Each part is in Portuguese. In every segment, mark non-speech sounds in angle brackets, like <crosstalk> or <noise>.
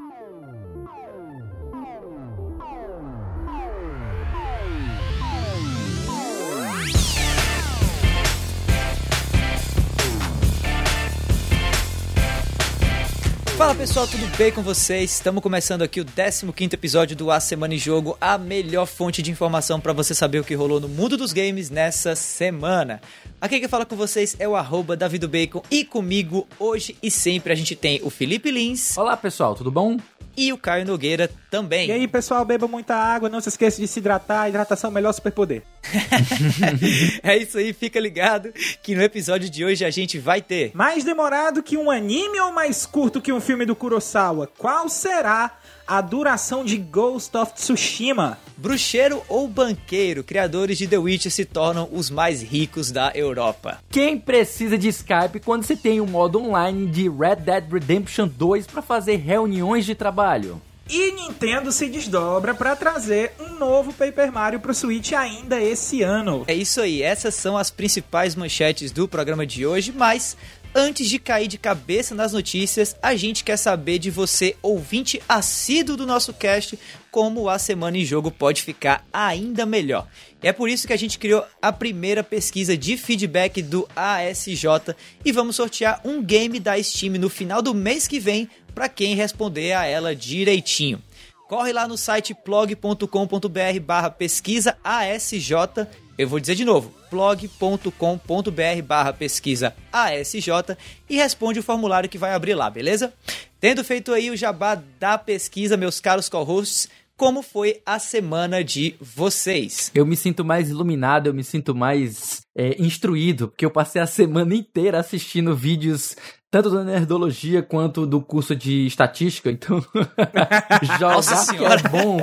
Oh. Fala pessoal, tudo bem com vocês? Estamos começando aqui o 15 episódio do A Semana em Jogo, a melhor fonte de informação para você saber o que rolou no mundo dos games nessa semana. Aqui quem fala com vocês é o arroba Bacon e comigo hoje e sempre a gente tem o Felipe Lins. Olá pessoal, tudo bom? E o Caio Nogueira também. E aí pessoal, beba muita água, não se esqueça de se hidratar, hidratação é o melhor superpoder. <laughs> é isso aí, fica ligado que no episódio de hoje a gente vai ter. Mais demorado que um anime ou mais curto que um filme do Kurosawa? Qual será a duração de Ghost of Tsushima? Bruxeiro ou banqueiro, criadores de The Witcher se tornam os mais ricos da Europa. Quem precisa de Skype quando você tem um modo online de Red Dead Redemption 2 para fazer reuniões de trabalho? E Nintendo se desdobra para trazer um novo Paper Mario pro Switch ainda esse ano. É isso aí, essas são as principais manchetes do programa de hoje, mas Antes de cair de cabeça nas notícias, a gente quer saber de você, ouvinte assíduo do nosso cast, como a semana em jogo pode ficar ainda melhor. É por isso que a gente criou a primeira pesquisa de feedback do ASJ e vamos sortear um game da Steam no final do mês que vem para quem responder a ela direitinho. Corre lá no site plog.com.br barra pesquisa ASJ eu vou dizer de novo, blog.com.br barra pesquisa ASJ e responde o formulário que vai abrir lá, beleza? Tendo feito aí o jabá da pesquisa, meus caros co-hosts, como foi a semana de vocês? Eu me sinto mais iluminado, eu me sinto mais é, instruído, porque eu passei a <laughs> semana inteira assistindo vídeos tanto da nerdologia quanto do curso de estatística, então <laughs> jogar que é bom,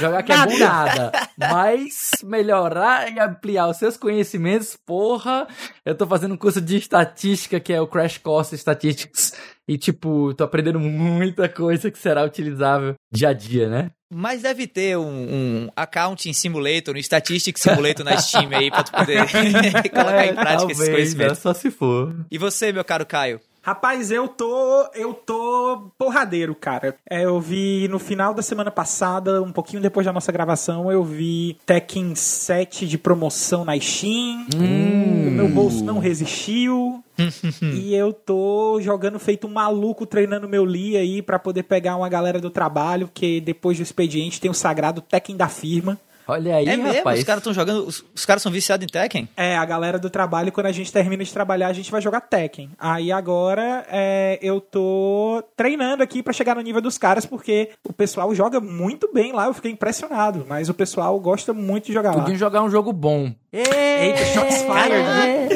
jogar que é bom nada, mas melhorar e ampliar os seus conhecimentos, porra, eu tô fazendo um curso de estatística que é o Crash Course Statistics e tipo, tô aprendendo muita coisa que será utilizável dia a dia, né? Mas deve ter um, um Accounting Simulator, um Statistics Simulator na Steam aí pra tu poder <laughs> colocar é, em prática talvez, esses conhecimentos. É, só se for. E você, meu caro Caio? Rapaz, eu tô. Eu tô porradeiro, cara. É, eu vi no final da semana passada, um pouquinho depois da nossa gravação, eu vi Tekken 7 de promoção na Steam. Hum. O meu bolso não resistiu. E eu tô jogando feito um maluco treinando meu Lee aí para poder pegar uma galera do trabalho, que depois do expediente tem o sagrado Tekken da firma. Olha aí, é rapaz. Mesmo? Os caras estão jogando. Os, os caras são viciados em Tekken? É, a galera do trabalho, quando a gente termina de trabalhar, a gente vai jogar Tekken. Aí agora é, eu tô treinando aqui para chegar no nível dos caras, porque o pessoal joga muito bem lá, eu fiquei impressionado. Mas o pessoal gosta muito de jogar Podia lá. jogar um jogo bom. Eita, shots fired. Né?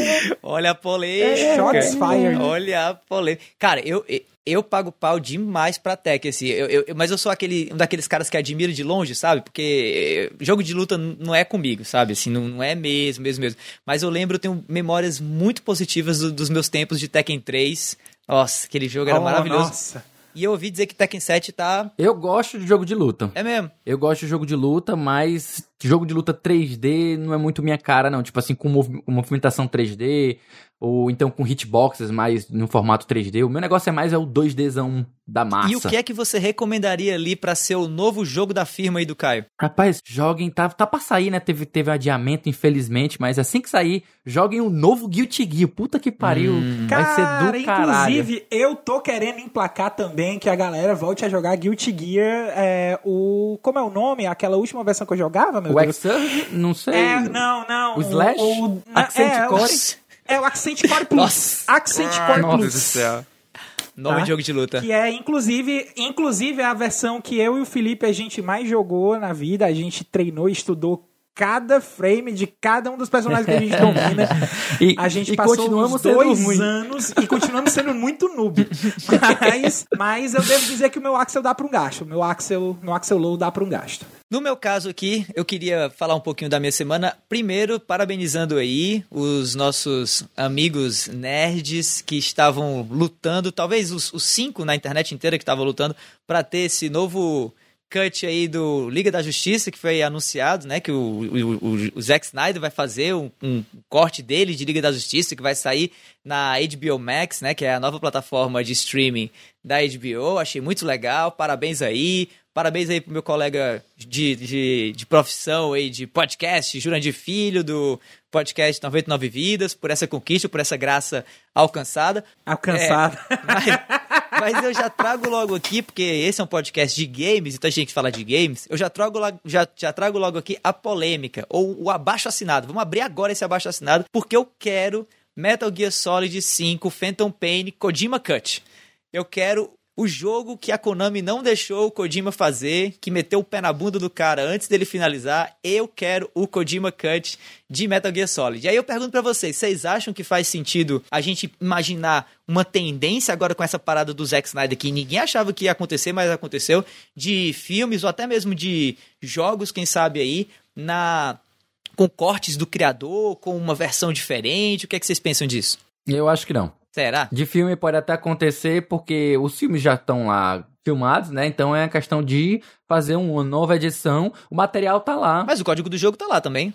Olha a polêmica. Shots fired. Olha a polêmica. Cara, eu, eu pago pau demais pra tech, assim. Eu, eu, mas eu sou aquele, um daqueles caras que admiro de longe, sabe? Porque jogo de luta não é comigo, sabe? Assim, não, não é mesmo, mesmo, mesmo. Mas eu lembro, eu tenho memórias muito positivas do, dos meus tempos de Tekken 3. Nossa, aquele jogo era oh, maravilhoso. Nossa. E eu ouvi dizer que Tekken 7 tá. Eu gosto de jogo de luta. É mesmo? Eu gosto de jogo de luta, mas jogo de luta 3D não é muito minha cara, não. Tipo assim, com movimentação 3D, ou então com hitboxes mais no formato 3D. O meu negócio é mais é o 2Dzão da massa. E o que é que você recomendaria ali para ser o novo jogo da firma aí do Caio? Rapaz, joguem, tá, tá pra sair, né? Teve, teve adiamento, infelizmente, mas assim que sair, joguem o novo Guilty Gear. Puta que pariu. Hum. Vai Cara, ser do caralho. Inclusive, eu tô querendo emplacar também que a galera volte a jogar Guilty Gear. É, o. Como é o nome? Aquela última versão que eu jogava, meu o Deus? X-Surge? Não sei. É, não, não. O Slash? O, o, Accent é, Core? É o Accent Core Plus. Nossa. Accent Core Nossa Plus. do céu. Nome Tá? de jogo de luta. Que é, inclusive, inclusive, é a versão que eu e o Felipe a gente mais jogou na vida. A gente treinou e estudou cada frame de cada um dos personagens que a gente domina. <laughs> E- a gente passou uns dois anos e continuamos sendo muito noob. <laughs> Mas, mas eu devo dizer que o meu Axel dá pra um gasto. O meu Axel, meu Axel Low dá pra um gasto. No meu caso aqui, eu queria falar um pouquinho da minha semana. Primeiro, parabenizando aí os nossos amigos nerds que estavam lutando, talvez os, os cinco na internet inteira que estavam lutando, para ter esse novo cut aí do Liga da Justiça, que foi anunciado, né? Que o, o, o, Zack Snyder vai fazer um, um, corte dele de Liga da Justiça, que vai sair na HBO Max, né? Que é a nova plataforma de streaming da HBO. Achei muito legal, parabéns aí. Parabéns aí pro meu colega de, de, de profissão aí, de podcast, Jurandir Filho, do podcast 99 Vidas, por essa conquista, por essa graça alcançada. Alcançada. É, mas, mas, eu já trago logo aqui, porque esse é um podcast de games, então a gente fala de games, eu já trago, já, já trago logo aqui a polêmica, ou o abaixo assinado. Vamos abrir agora esse abaixo assinado, porque eu quero Metal Gear Solid 5 Phantom Pain Kojima Cut. Eu quero o jogo que a Konami não deixou o Kojima fazer, que meteu o pé na bunda do cara antes dele finalizar, eu quero o Kojima Cut de Metal Gear Solid. E aí eu pergunto para vocês, vocês acham que faz sentido a gente imaginar uma tendência agora com essa parada do Zack Snyder que ninguém achava que ia acontecer, mas aconteceu, de filmes ou até mesmo de jogos, quem sabe aí, na com cortes do criador, com uma versão diferente? O que é que vocês pensam disso? Eu acho que não. Será? De filme pode até acontecer, porque os filmes já estão lá filmados, né? Então é a questão de fazer uma nova edição. O material tá lá. Mas o código do jogo tá lá também.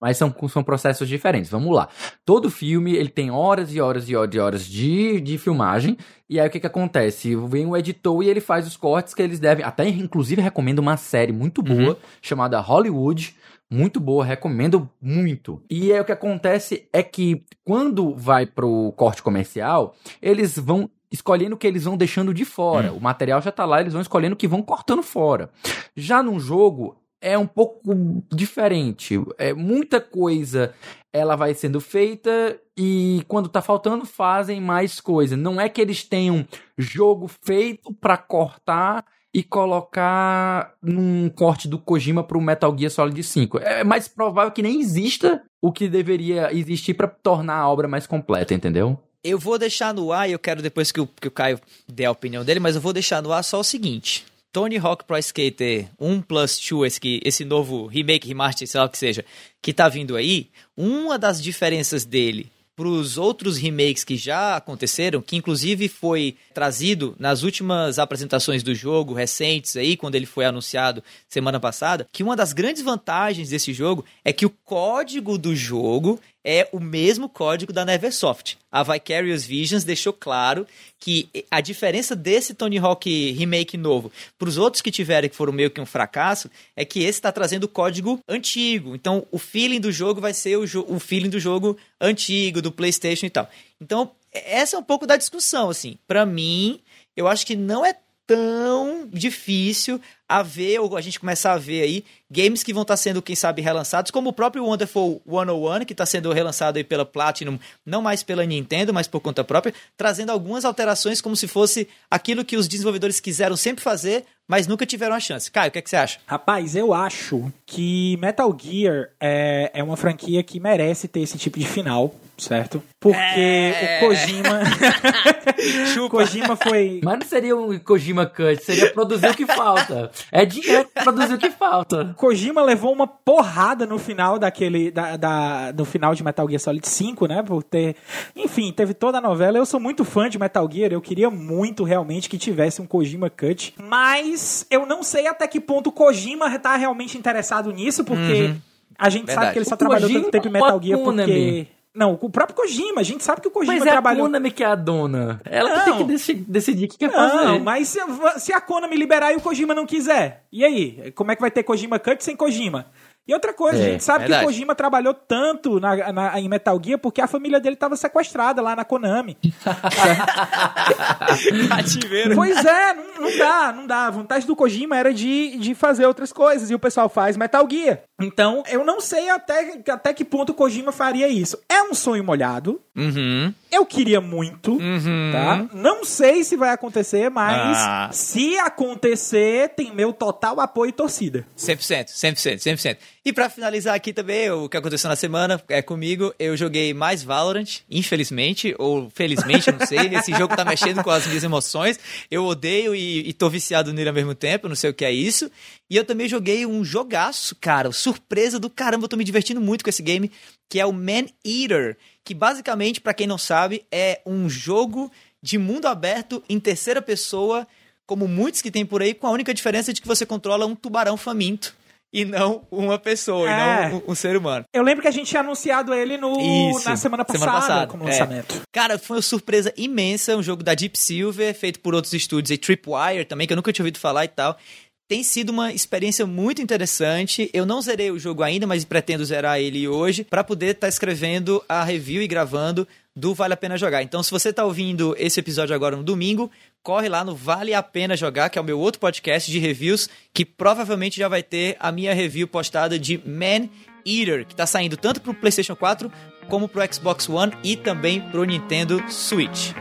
Mas são, são processos diferentes. Vamos lá. Todo filme, ele tem horas e horas e horas e horas de, de filmagem. E aí o que que acontece? Vem o editor e ele faz os cortes que eles devem... Até, inclusive, recomendo uma série muito boa, uhum. chamada Hollywood muito boa, recomendo muito. E aí o que acontece é que quando vai pro corte comercial, eles vão escolhendo o que eles vão deixando de fora. Hum. O material já tá lá, eles vão escolhendo o que vão cortando fora. Já num jogo é um pouco diferente. É muita coisa ela vai sendo feita e quando tá faltando fazem mais coisa. Não é que eles tenham jogo feito para cortar e colocar num corte do Kojima pro Metal Gear Solid 5. É mais provável que nem exista o que deveria existir para tornar a obra mais completa, entendeu? Eu vou deixar no ar, e eu quero depois que o, que o Caio dê a opinião dele, mas eu vou deixar no ar só o seguinte. Tony Hawk Pro Skater 1 Plus 2, esse, esse novo remake, remaster, sei lá o que seja, que tá vindo aí, uma das diferenças dele para os outros remakes que já aconteceram, que inclusive foi trazido nas últimas apresentações do jogo recentes aí, quando ele foi anunciado semana passada, que uma das grandes vantagens desse jogo é que o código do jogo é o mesmo código da Neversoft. A Vicarious Visions deixou claro que a diferença desse Tony Hawk remake novo para os outros que tiveram que foram meio que um fracasso é que esse está trazendo o código antigo. Então o feeling do jogo vai ser o, o feeling do jogo antigo, do PlayStation e tal. Então essa é um pouco da discussão, assim. Para mim, eu acho que não é tão difícil a ver, ou a gente começar a ver aí, games que vão estar tá sendo, quem sabe, relançados, como o próprio Wonderful 101, que está sendo relançado aí pela Platinum, não mais pela Nintendo, mas por conta própria, trazendo algumas alterações como se fosse aquilo que os desenvolvedores quiseram sempre fazer, mas nunca tiveram a chance. Caio, o que, é que você acha? Rapaz, eu acho que Metal Gear é, é uma franquia que merece ter esse tipo de final certo? Porque é... o Kojima. <laughs> <laughs> Kojima foi. Mas não seria um Kojima Cut, seria produzir o que falta. É dinheiro pra produzir o que falta. Kojima levou uma porrada no final daquele. Da, da, no final de Metal Gear Solid 5, né? Por ter. Enfim, teve toda a novela. Eu sou muito fã de Metal Gear, eu queria muito realmente que tivesse um Kojima Cut. Mas eu não sei até que ponto o Kojima tá realmente interessado nisso, porque. Uhum. A gente Verdade. sabe que ele só o trabalhou Kojima tanto tempo em Metal Gear porque. Não, o próprio Kojima, a gente sabe que o Kojima mas é trabalhou... a Konami que é a dona. Ela que tem que dec decidir o que quer não, fazer. Não, mas se, se a Konami liberar e o Kojima não quiser, e aí? Como é que vai ter Kojima Cut sem Kojima? E outra coisa, é, a gente sabe verdade. que o Kojima trabalhou tanto na, na, em Metal Gear porque a família dele estava sequestrada lá na Konami. Cativeiro. <laughs> <laughs> pois é, não, não, dá, não dá. A vontade do Kojima era de, de fazer outras coisas e o pessoal faz Metal Gear. Então, eu não sei até, até que ponto o Kojima faria isso. É um sonho molhado. Uhum. Eu queria muito, uhum. tá? Não sei se vai acontecer, mas ah. se acontecer, tem meu total apoio e torcida. 100%, 100%, 100%. E para finalizar aqui também, o que aconteceu na semana é comigo, eu joguei mais Valorant, infelizmente, ou felizmente, não sei. Esse <laughs> jogo tá mexendo com as minhas emoções. Eu odeio e, e tô viciado nele ao mesmo tempo, não sei o que é isso. E eu também joguei um jogaço, cara, surpresa do caramba, eu tô me divertindo muito com esse game, que é o Man Eater, que basicamente, para quem não sabe, é um jogo de mundo aberto em terceira pessoa como muitos que tem por aí, com a única diferença de que você controla um tubarão faminto e não uma pessoa, é. e não um, um, ser humano. Eu lembro que a gente tinha anunciado ele no, Isso, na semana passada, semana passada como é. lançamento. Cara, foi uma surpresa imensa, um jogo da Deep Silver, feito por outros estúdios, e Tripwire também, que eu nunca tinha ouvido falar e tal. Tem sido uma experiência muito interessante. Eu não zerei o jogo ainda, mas pretendo zerar ele hoje para poder estar tá escrevendo a review e gravando do Vale a Pena Jogar. Então, se você está ouvindo esse episódio agora no domingo, corre lá no Vale a Pena Jogar, que é o meu outro podcast de reviews, que provavelmente já vai ter a minha review postada de Man Eater, que está saindo tanto para o PlayStation 4 como para o Xbox One e também para o Nintendo Switch.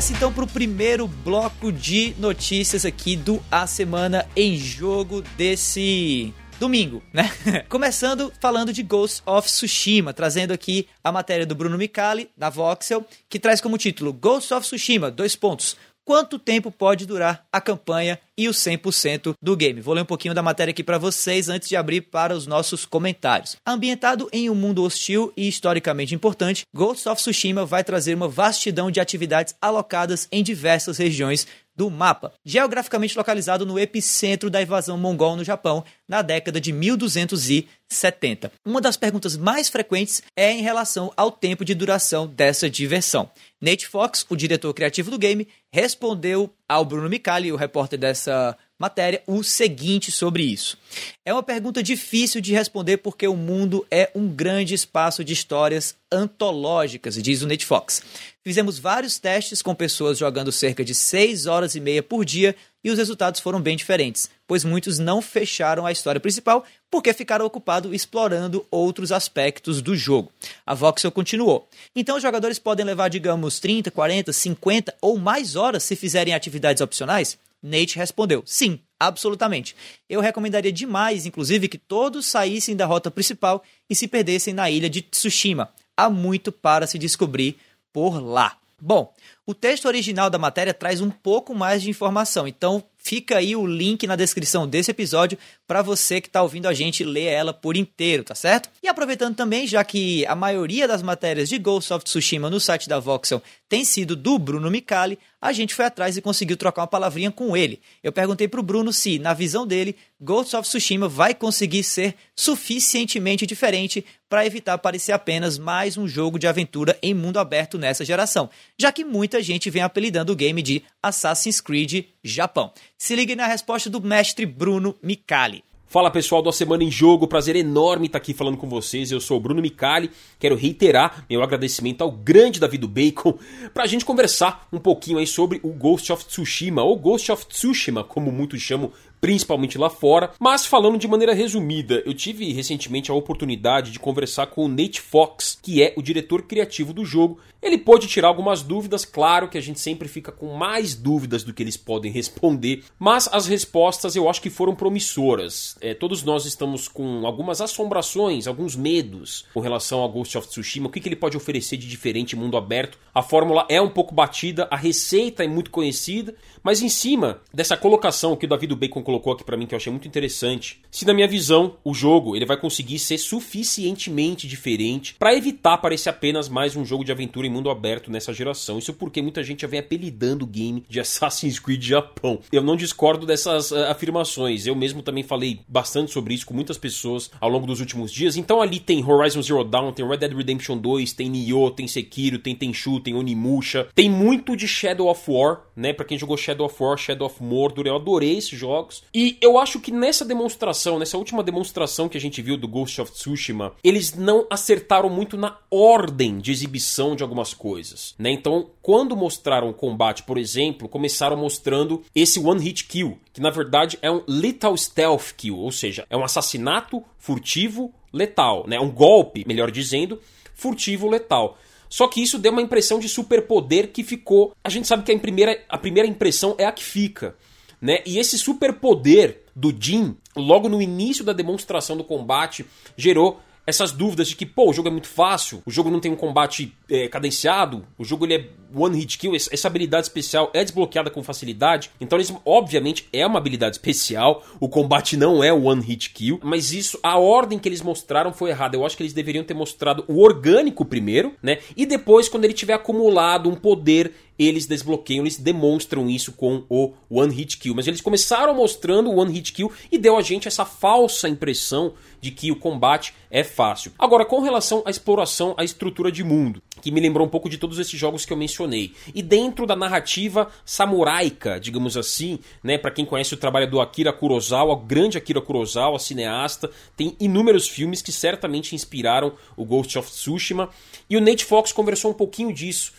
Nessa então para o primeiro bloco de notícias aqui do A Semana em Jogo desse domingo, né? <laughs> Começando falando de Ghost of Tsushima, trazendo aqui a matéria do Bruno Micali, da Voxel, que traz como título Ghost of Tsushima, dois pontos quanto tempo pode durar a campanha e o 100% do game. Vou ler um pouquinho da matéria aqui para vocês antes de abrir para os nossos comentários. Ambientado em um mundo hostil e historicamente importante, Ghost of Tsushima vai trazer uma vastidão de atividades alocadas em diversas regiões do mapa, geograficamente localizado no epicentro da invasão mongol no Japão na década de 1270. Uma das perguntas mais frequentes é em relação ao tempo de duração dessa diversão. Nate Fox, o diretor criativo do game, respondeu ao Bruno Micali, o repórter dessa matéria, o seguinte sobre isso. É uma pergunta difícil de responder porque o mundo é um grande espaço de histórias antológicas, diz o Nate Fox. Fizemos vários testes com pessoas jogando cerca de 6 horas e meia por dia e os resultados foram bem diferentes, pois muitos não fecharam a história principal porque ficaram ocupados explorando outros aspectos do jogo. A Voxel continuou. Então os jogadores podem levar, digamos, 30, 40, 50 ou mais horas se fizerem atividades opcionais? Nate respondeu: sim, absolutamente. Eu recomendaria demais, inclusive, que todos saíssem da rota principal e se perdessem na ilha de Tsushima. Há muito para se descobrir por lá. Bom, o texto original da matéria traz um pouco mais de informação, então fica aí o link na descrição desse episódio para você que está ouvindo a gente ler ela por inteiro, tá certo? E aproveitando também, já que a maioria das matérias de Ghost of Tsushima no site da Voxel tem sido do Bruno Micali, a gente foi atrás e conseguiu trocar uma palavrinha com ele. Eu perguntei para o Bruno se, na visão dele, Ghost of Tsushima vai conseguir ser suficientemente diferente para evitar parecer apenas mais um jogo de aventura em mundo aberto nessa geração, já que muita gente vem apelidando o game de Assassin's Creed Japão. Se ligue na resposta do mestre Bruno Micali. Fala pessoal do A Semana em Jogo, prazer enorme estar aqui falando com vocês. Eu sou o Bruno Micali, quero reiterar meu agradecimento ao grande David Bacon para a gente conversar um pouquinho aí sobre o Ghost of Tsushima, ou Ghost of Tsushima, como muitos chamam principalmente lá fora. Mas falando de maneira resumida, eu tive recentemente a oportunidade de conversar com o Nate Fox, que é o diretor criativo do jogo. Ele pôde tirar algumas dúvidas, claro que a gente sempre fica com mais dúvidas do que eles podem <laughs> responder, mas as respostas eu acho que foram promissoras. É, todos nós estamos com algumas assombrações, alguns medos com relação ao Ghost of Tsushima, o que, que ele pode oferecer de diferente mundo aberto. A fórmula é um pouco batida, a receita é muito conhecida, mas em cima dessa colocação que o David Bacon colocou aqui para mim que eu achei muito interessante, se na minha visão o jogo ele vai conseguir ser suficientemente diferente para evitar parecer apenas mais um jogo de aventura em mundo aberto nessa geração. Isso porque muita gente já vem apelidando o game de Assassin's Creed Japão. Eu não discordo dessas uh, afirmações. Eu mesmo também falei bastante sobre isso com muitas pessoas ao longo dos últimos dias. Então ali tem Horizon Zero Dawn, tem Red Dead Redemption 2, tem Nioh, tem Sekiro, tem Tenchu, tem Onimusha. Tem muito de Shadow of War, né? Para quem jogou Shadow of War, Shadow of Mordor, eu adorei esses jogos. E eu acho que nessa demonstração, nessa última demonstração que a gente viu do Ghost of Tsushima, eles não acertaram muito na ordem de exibição de algumas coisas, né? Então, quando mostraram o combate, por exemplo, começaram mostrando esse one hit kill, que na verdade é um lethal stealth kill, ou seja, é um assassinato furtivo letal, né? Um golpe, melhor dizendo, furtivo letal. Só que isso deu uma impressão de superpoder que ficou. A gente sabe que a primeira, a primeira impressão é a que fica. Né? E esse superpoder do Jin, logo no início da demonstração do combate, gerou essas dúvidas de que, pô, o jogo é muito fácil, o jogo não tem um combate é, cadenciado, o jogo ele é one hit kill, essa habilidade especial é desbloqueada com facilidade. Então, eles, obviamente, é uma habilidade especial, o combate não é one hit kill, mas isso, a ordem que eles mostraram foi errada. Eu acho que eles deveriam ter mostrado o orgânico primeiro, né? E depois, quando ele tiver acumulado um poder eles desbloqueiam, eles demonstram isso com o One Hit Kill. Mas eles começaram mostrando o One Hit Kill e deu a gente essa falsa impressão de que o combate é fácil. Agora, com relação à exploração, à estrutura de mundo, que me lembrou um pouco de todos esses jogos que eu mencionei. E dentro da narrativa samuraica, digamos assim, né, para quem conhece o trabalho do Akira Kurosawa, o grande Akira Kurosawa, cineasta, tem inúmeros filmes que certamente inspiraram o Ghost of Tsushima. E o Nate Fox conversou um pouquinho disso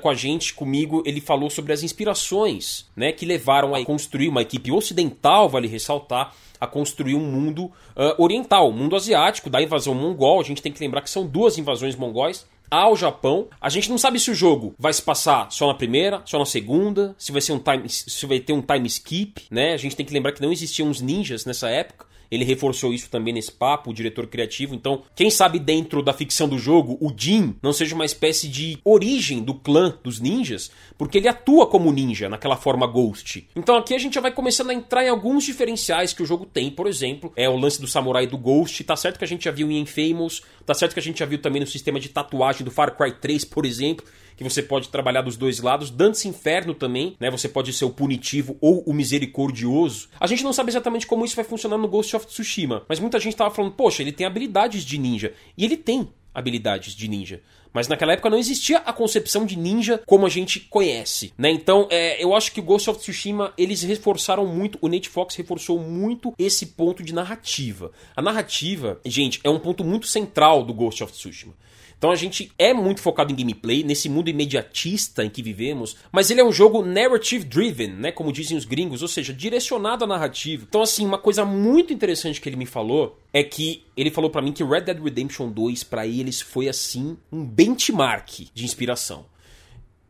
com a gente, comigo, ele falou sobre as inspirações né, que levaram a construir uma equipe ocidental, vale ressaltar, a construir um mundo uh, oriental, um mundo asiático, da invasão mongol. A gente tem que lembrar que são duas invasões mongóis ao Japão. A gente não sabe se o jogo vai se passar só na primeira, só na segunda, se vai ser um time, se vai ter um time skip, né? A gente tem que lembrar que não existiam os ninjas nessa época. Ele reforçou isso também nesse papo, o diretor criativo. Então, quem sabe dentro da ficção do jogo, o Jin não seja uma espécie de origem do clã dos ninjas, porque ele atua como ninja naquela forma Ghost. Então aqui a gente já vai começando a entrar em alguns diferenciais que o jogo tem, por exemplo, é o lance do samurai do Ghost. Tá certo que a gente já viu em Infamous, tá certo que a gente já viu também no sistema de tatuagem do Far Cry 3, por exemplo que você pode trabalhar dos dois lados. Dante Inferno também, né? Você pode ser o punitivo ou o misericordioso. A gente não sabe exatamente como isso vai funcionar no Ghost of Tsushima, mas muita gente tava falando, poxa, ele tem habilidades de ninja. E ele tem habilidades de ninja. Mas naquela época não existia a concepção de ninja como a gente conhece, né? Então, é, eu acho que o Ghost of Tsushima, eles reforçaram muito, o Fox reforçou muito esse ponto de narrativa. A narrativa, gente, é um ponto muito central do Ghost of Tsushima. Então a gente é muito focado em gameplay, nesse mundo imediatista em que vivemos, mas ele é um jogo narrative driven, né, como dizem os gringos, ou seja, direcionado à narrativa. Então assim, uma coisa muito interessante que ele me falou é que ele falou para mim que Red Dead Redemption 2 para eles foi assim um benchmark de inspiração.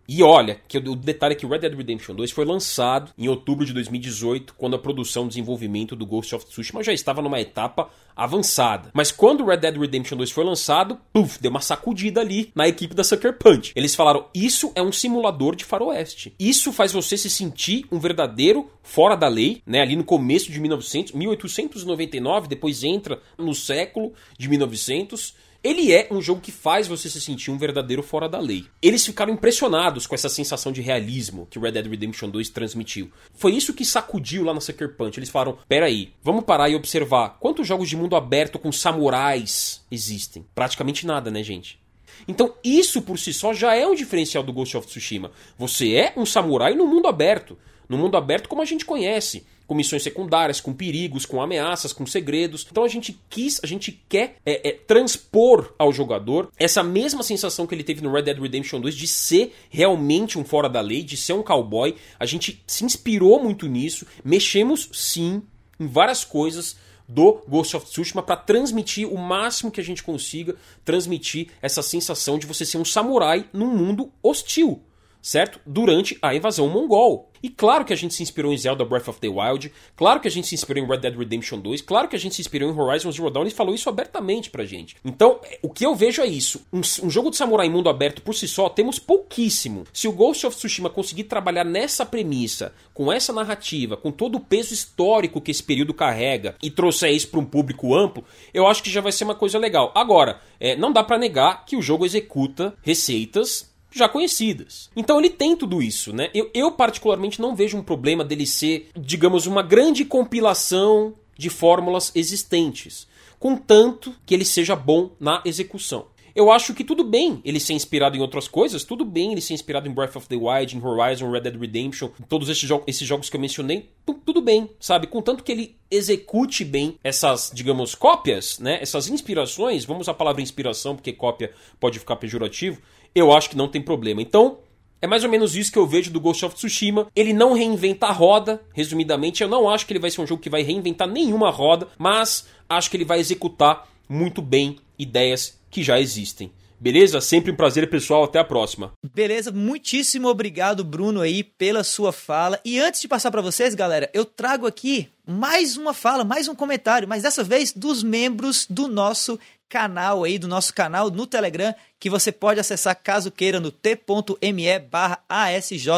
E olha, que o detalhe é que Red Dead Redemption 2 foi lançado em outubro de 2018, quando a produção e desenvolvimento do Ghost of Tsushima já estava numa etapa avançada. Mas quando Red Dead Redemption 2 foi lançado, puf, deu uma sacudida ali na equipe da Sucker Punch. Eles falaram: "Isso é um simulador de faroeste. Isso faz você se sentir um verdadeiro fora da lei, né? Ali no começo de 1900, 1899, depois entra no século de 1900 ele é um jogo que faz você se sentir um verdadeiro fora da lei. Eles ficaram impressionados com essa sensação de realismo que Red Dead Redemption 2 transmitiu. Foi isso que sacudiu lá na Sucker Punch. Eles falaram: peraí, vamos parar e observar quantos jogos de mundo aberto com samurais existem? Praticamente nada, né, gente? Então, isso por si só já é um diferencial do Ghost of Tsushima. Você é um samurai no mundo aberto. No mundo aberto como a gente conhece com missões secundárias, com perigos, com ameaças, com segredos. Então a gente quis, a gente quer é, é, transpor ao jogador essa mesma sensação que ele teve no Red Dead Redemption 2 de ser realmente um fora da lei, de ser um cowboy. A gente se inspirou muito nisso, mexemos sim em várias coisas do Ghost of Tsushima para transmitir o máximo que a gente consiga, transmitir essa sensação de você ser um samurai num mundo hostil, certo? Durante a invasão mongol. E claro que a gente se inspirou em Zelda Breath of the Wild, claro que a gente se inspirou em Red Dead Redemption 2, claro que a gente se inspirou em Horizon Zero Dawn e falou isso abertamente pra gente. Então, o que eu vejo é isso. Um, um jogo de samurai mundo aberto por si só, temos pouquíssimo. Se o Ghost of Tsushima conseguir trabalhar nessa premissa, com essa narrativa, com todo o peso histórico que esse período carrega e trouxer isso para um público amplo, eu acho que já vai ser uma coisa legal. Agora, é, não dá para negar que o jogo executa receitas já conhecidas. Então ele tem tudo isso, né? Eu, eu, particularmente não vejo um problema dele ser, digamos, uma grande compilação de fórmulas existentes, contanto que ele seja bom na execução. Eu acho que tudo bem ele ser inspirado em outras coisas, tudo bem ele ser inspirado em Breath of the Wild, em Horizon, Red Dead Redemption, todos esses, jo esses jogos que eu mencionei, tudo bem, sabe? Contanto que ele execute bem essas, digamos, cópias, né? Essas inspirações, vamos a palavra inspiração, porque cópia pode ficar pejorativo, eu acho que não tem problema. Então, é mais ou menos isso que eu vejo do Ghost of Tsushima. Ele não reinventa a roda, resumidamente. Eu não acho que ele vai ser um jogo que vai reinventar nenhuma roda, mas acho que ele vai executar muito bem ideias que já existem. Beleza? Sempre um prazer, pessoal. Até a próxima. Beleza, muitíssimo obrigado, Bruno, aí, pela sua fala. E antes de passar para vocês, galera, eu trago aqui mais uma fala, mais um comentário, mas dessa vez dos membros do nosso canal aí, do nosso canal no Telegram, que você pode acessar caso queira no t.me barra ASJ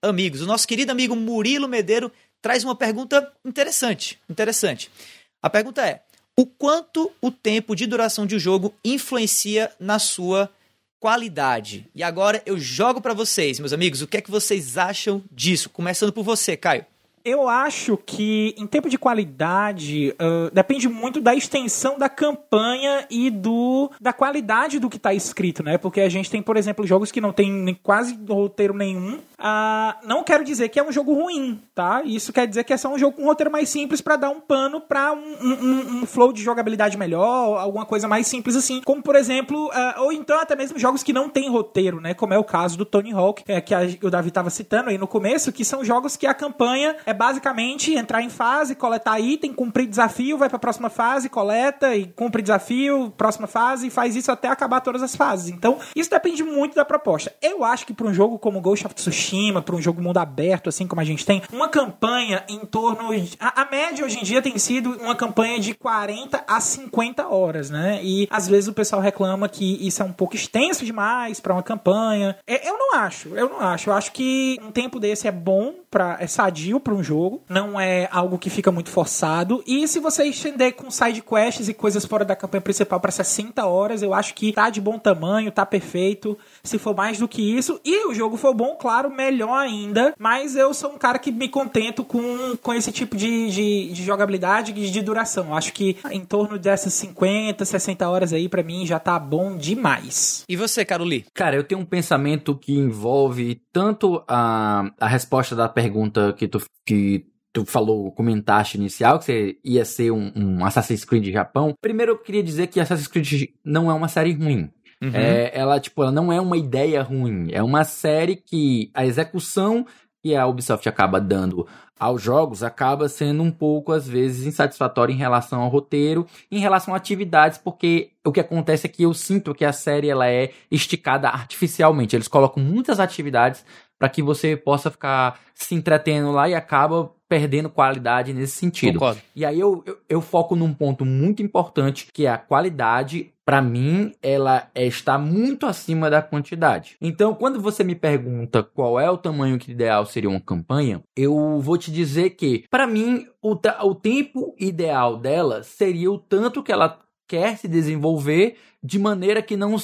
Amigos. O nosso querido amigo Murilo Medeiro traz uma pergunta interessante, interessante. A pergunta é: o quanto o tempo de duração de um jogo influencia na sua qualidade. E agora eu jogo para vocês, meus amigos, o que é que vocês acham disso? Começando por você, Caio. Eu acho que, em tempo de qualidade, uh, depende muito da extensão da campanha e do da qualidade do que está escrito, né? Porque a gente tem, por exemplo, jogos que não tem quase roteiro nenhum. Uh, não quero dizer que é um jogo ruim, tá? Isso quer dizer que é só um jogo com um roteiro mais simples para dar um pano para um, um, um, flow de jogabilidade melhor, alguma coisa mais simples assim. Como, por exemplo, uh, ou então até mesmo jogos que não tem roteiro, né? Como é o caso do Tony Hawk, é, que a, o Davi estava citando aí no começo, que são jogos que a campanha é basicamente entrar em fase, coletar item, cumprir desafio, vai pra próxima fase, coleta e cumpre desafio, próxima fase, e faz isso até acabar todas as fases. Então, isso depende muito da proposta. Eu acho que para um jogo como Ghost of Tsushima, para um jogo mundo aberto, assim como a gente tem, uma campanha em torno. A, a média hoje em dia tem sido uma campanha de 40 a 50 horas, né? E às vezes o pessoal reclama que isso é um pouco extenso demais para uma campanha. É, eu não acho, eu não acho. Eu acho que um tempo desse é bom, pra, é sadio para um jogo, não é algo que fica muito forçado. E se você estender com side quests e coisas fora da campanha principal para 60 horas, eu acho que tá de bom tamanho, tá perfeito. Se for mais do que isso, e o jogo for bom, claro, melhor ainda. Mas eu sou um cara que me contento com, com esse tipo de, de, de jogabilidade e de duração. Acho que em torno dessas 50, 60 horas aí, para mim, já tá bom demais. E você, Caroli? Cara, eu tenho um pensamento que envolve tanto a, a resposta da pergunta que tu, que tu falou, comentaste inicial, que você ia ser um, um Assassin's Creed Japão. Primeiro eu queria dizer que Assassin's Creed não é uma série ruim. Uhum. É, ela, tipo, ela não é uma ideia ruim. É uma série que a execução que a Ubisoft acaba dando aos jogos acaba sendo um pouco, às vezes, insatisfatória em relação ao roteiro, em relação a atividades, porque o que acontece é que eu sinto que a série ela é esticada artificialmente. Eles colocam muitas atividades para que você possa ficar se entretendo lá e acaba perdendo qualidade nesse sentido. Concordo. E aí eu, eu, eu foco num ponto muito importante, que é a qualidade para mim, ela está muito acima da quantidade. Então, quando você me pergunta qual é o tamanho que ideal seria uma campanha, eu vou te dizer que, para mim, o, o tempo ideal dela seria o tanto que ela quer se desenvolver de maneira que não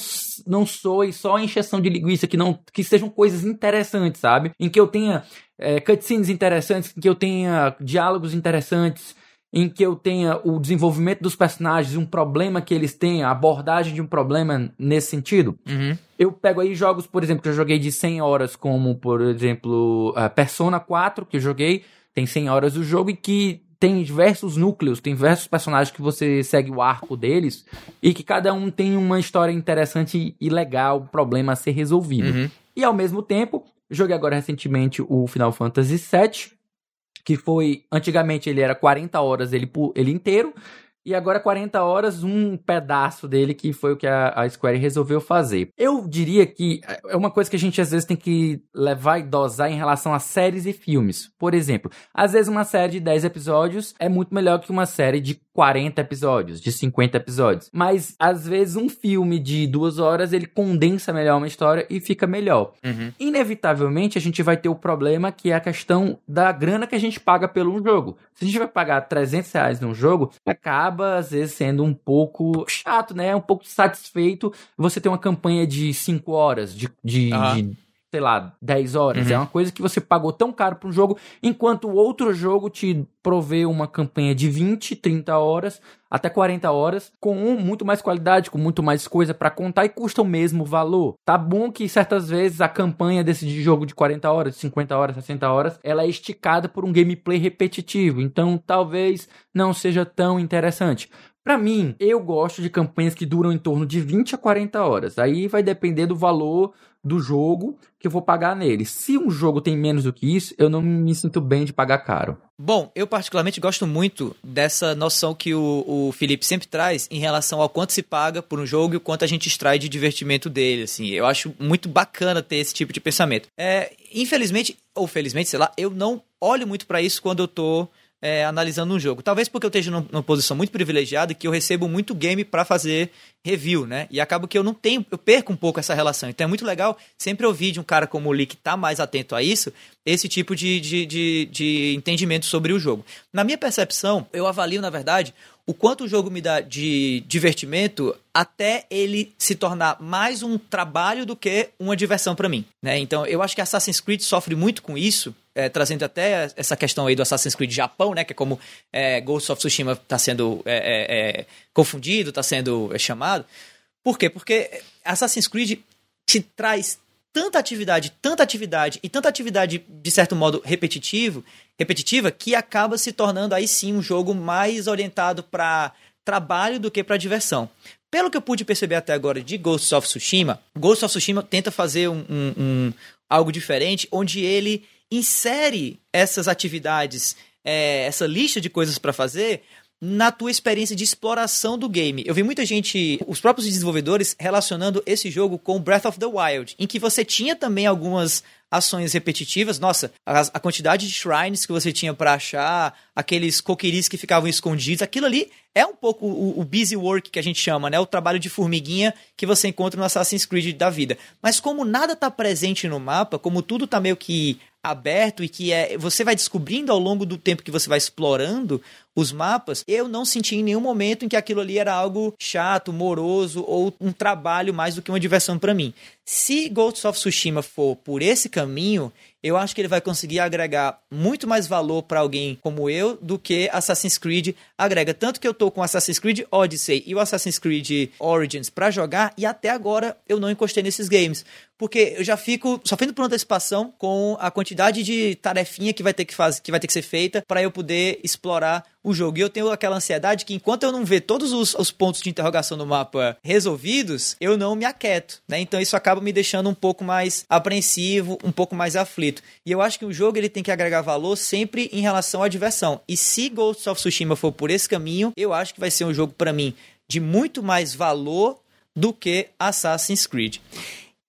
não soe só encheção de linguiça, que não que sejam coisas interessantes, sabe? Em que eu tenha é, cutscenes interessantes, em que eu tenha diálogos interessantes, em que eu tenha o desenvolvimento dos personagens, um problema que eles têm, a abordagem de um problema nesse sentido. Uhum. Eu pego aí jogos, por exemplo, que eu joguei de 100 horas, como, por exemplo, Persona 4, que eu joguei, tem 100 horas do jogo, e que tem diversos núcleos, tem diversos personagens que você segue o arco deles e que cada um tem uma história interessante e legal, um problema a ser resolvido. Uhum. E ao mesmo tempo, joguei agora recentemente o Final Fantasy VII, que foi antigamente ele era 40 horas ele ele inteiro e agora 40 horas, um pedaço dele, que foi o que a, a, Square resolveu fazer. Eu diria que é uma coisa que a gente às vezes tem que levar e dosar em relação a séries e filmes. Por exemplo, às vezes uma série de 10 episódios é muito melhor que uma série de 40 episódios, de 50 episódios. Mas às vezes um filme de duas horas ele condensa melhor uma história e fica melhor. Uhum. Inevitavelmente a gente vai ter o problema que é a questão da grana que a gente paga pelo jogo. Se a gente vai pagar 300 reais num jogo, acaba acaba, às vezes, sendo um pouco chato, né? Um pouco satisfeito você ter uma campanha de 5 horas, de, de, uhum. de, sei lá, 10 horas. Uhum. É uma coisa que você pagou tão caro para um jogo, enquanto o outro jogo te provê uma campanha de 20, 30 horas, até 40 horas, com muito mais qualidade, com muito mais coisa para contar e custa o mesmo valor. Tá bom que certas vezes a campanha desse jogo de 40 horas, 50 horas, 60 horas, ela é esticada por um gameplay repetitivo, então talvez não seja tão interessante. Para mim, eu gosto de campanhas que duram em torno de 20 a 40 horas. Aí vai depender do valor do jogo que eu vou pagar nele. Se um jogo tem menos do que isso, eu não me sinto bem de pagar caro. Bom, eu particularmente gosto muito dessa noção que o, o Felipe sempre traz em relação ao quanto se paga por um jogo e o quanto a gente extrai de divertimento dele. Assim, eu acho muito bacana ter esse tipo de pensamento. É, infelizmente, ou felizmente, sei lá, eu não olho muito para isso quando eu tô é, analisando um jogo. Talvez porque eu esteja numa posição muito privilegiada que eu recebo muito game para fazer review, né? E acabo que eu não tenho, eu perco um pouco essa relação. Então é muito legal sempre ouvir de um cara como o Lee que tá mais atento a isso, esse tipo de, de, de, de entendimento sobre o jogo. Na minha percepção, eu avalio, na verdade, o quanto o jogo me dá de divertimento até ele se tornar mais um trabalho do que uma diversão para mim. Né? Então eu acho que Assassin's Creed sofre muito com isso, é, trazendo até essa questão aí do Assassin's Creed Japão, né? Que é como é, Ghost of Tsushima está sendo é, é, é confundido, está sendo é, chamado. Por quê? Porque Assassin's Creed te traz tanta atividade, tanta atividade e tanta atividade de certo modo repetitivo, repetitiva que acaba se tornando aí sim um jogo mais orientado para trabalho do que para diversão. Pelo que eu pude perceber até agora de Ghost of Tsushima, Ghost of Tsushima tenta fazer um, um, um algo diferente, onde ele insere essas atividades, é, essa lista de coisas para fazer na tua experiência de exploração do game. Eu vi muita gente, os próprios desenvolvedores, relacionando esse jogo com Breath of the Wild, em que você tinha também algumas ações repetitivas. Nossa, a, a quantidade de shrines que você tinha para achar, aqueles coqueiris que ficavam escondidos, aquilo ali é um pouco o, o, busy work que a gente chama, né? O trabalho de formiguinha que você encontra no Assassin's Creed da vida. Mas como nada tá presente no mapa, como tudo tá meio que aberto e que é você vai descobrindo ao longo do tempo que você vai explorando os mapas, eu não senti em nenhum momento em que aquilo ali era algo chato, moroso ou um trabalho mais do que uma diversão para mim. Se Ghost of Tsushima for por esse caminho, eu acho que ele vai conseguir agregar muito mais valor para alguém como eu do que Assassin's Creed agrega. Tanto que eu tô com Assassin's Creed Odyssey e o Assassin's Creed Origins para jogar e até agora eu não encostei nesses games. Porque eu já fico sofrendo por antecipação com a quantidade de tarefinha que vai ter que fazer, que vai ter que ser feita para eu poder explorar o jogo. E eu tenho aquela ansiedade que enquanto eu não ver todos os, os, pontos de interrogação no mapa resolvidos, eu não me aquieto, né? Então isso acaba me deixando um pouco mais apreensivo, um pouco mais aflito. E eu acho que o jogo ele tem que agregar valor sempre em relação à diversão. E se Ghost of Tsushima for por esse caminho, eu acho que vai ser um jogo para mim de muito mais valor do que Assassin's Creed.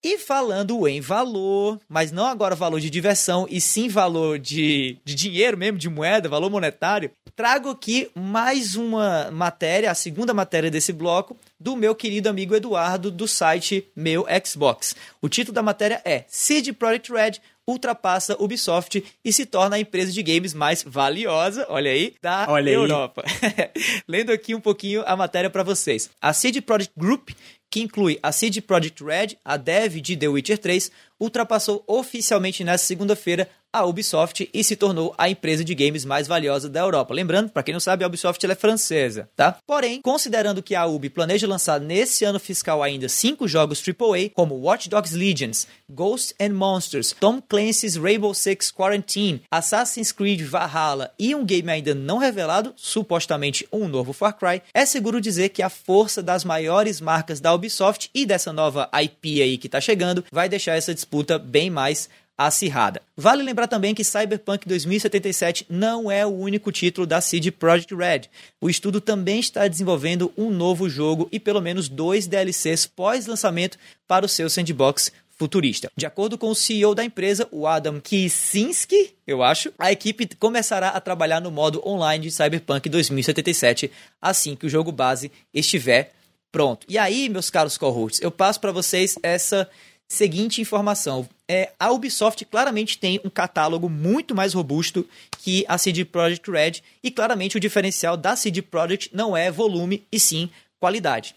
E falando em valor, mas não agora valor de diversão, e sim valor de, de dinheiro mesmo, de moeda, valor monetário, trago aqui mais uma matéria, a segunda matéria desse bloco, do meu querido amigo Eduardo, do site Meu Xbox. O título da matéria é CD Projekt Red ultrapassa Ubisoft e se torna a empresa de games mais valiosa, olha aí, da olha Europa. <laughs> Lendo aqui um pouquinho a matéria para vocês. A CD Projekt Group que inclui a CD Projekt Red, a dev de The Witcher 3, ultrapassou oficialmente nesta segunda-feira a Ubisoft e se tornou a empresa de games mais valiosa da Europa. Lembrando, para quem não sabe, a Ubisoft é francesa, tá? Porém, considerando que a Ubi planeja lançar nesse ano fiscal ainda cinco jogos AAA, como Watch Dogs Legions, Ghosts and Monsters, Tom Clancy's Rainbow Six Quarantine, Assassin's Creed Valhalla e um game ainda não revelado, supostamente um novo Far Cry, é seguro dizer que a força das maiores marcas da Ubisoft e dessa nova IP aí que tá chegando vai deixar essa disputa bem mais acirrada. Vale lembrar também que Cyberpunk 2077 não é o único título da CD Projekt Red. O estudo também está desenvolvendo um novo jogo e pelo menos dois DLCs pós-lançamento para o seu sandbox futurista. De acordo com o CEO da empresa, o Adam Kicinski, eu acho, a equipe começará a trabalhar no modo online de Cyberpunk 2077 assim que o jogo base estiver pronto. E aí, meus caros co-hosts, eu passo para vocês essa seguinte informação. É, a Ubisoft claramente tem um catálogo muito mais robusto que a CD Projekt Red e claramente o diferencial da CD Projekt não é volume e sim qualidade.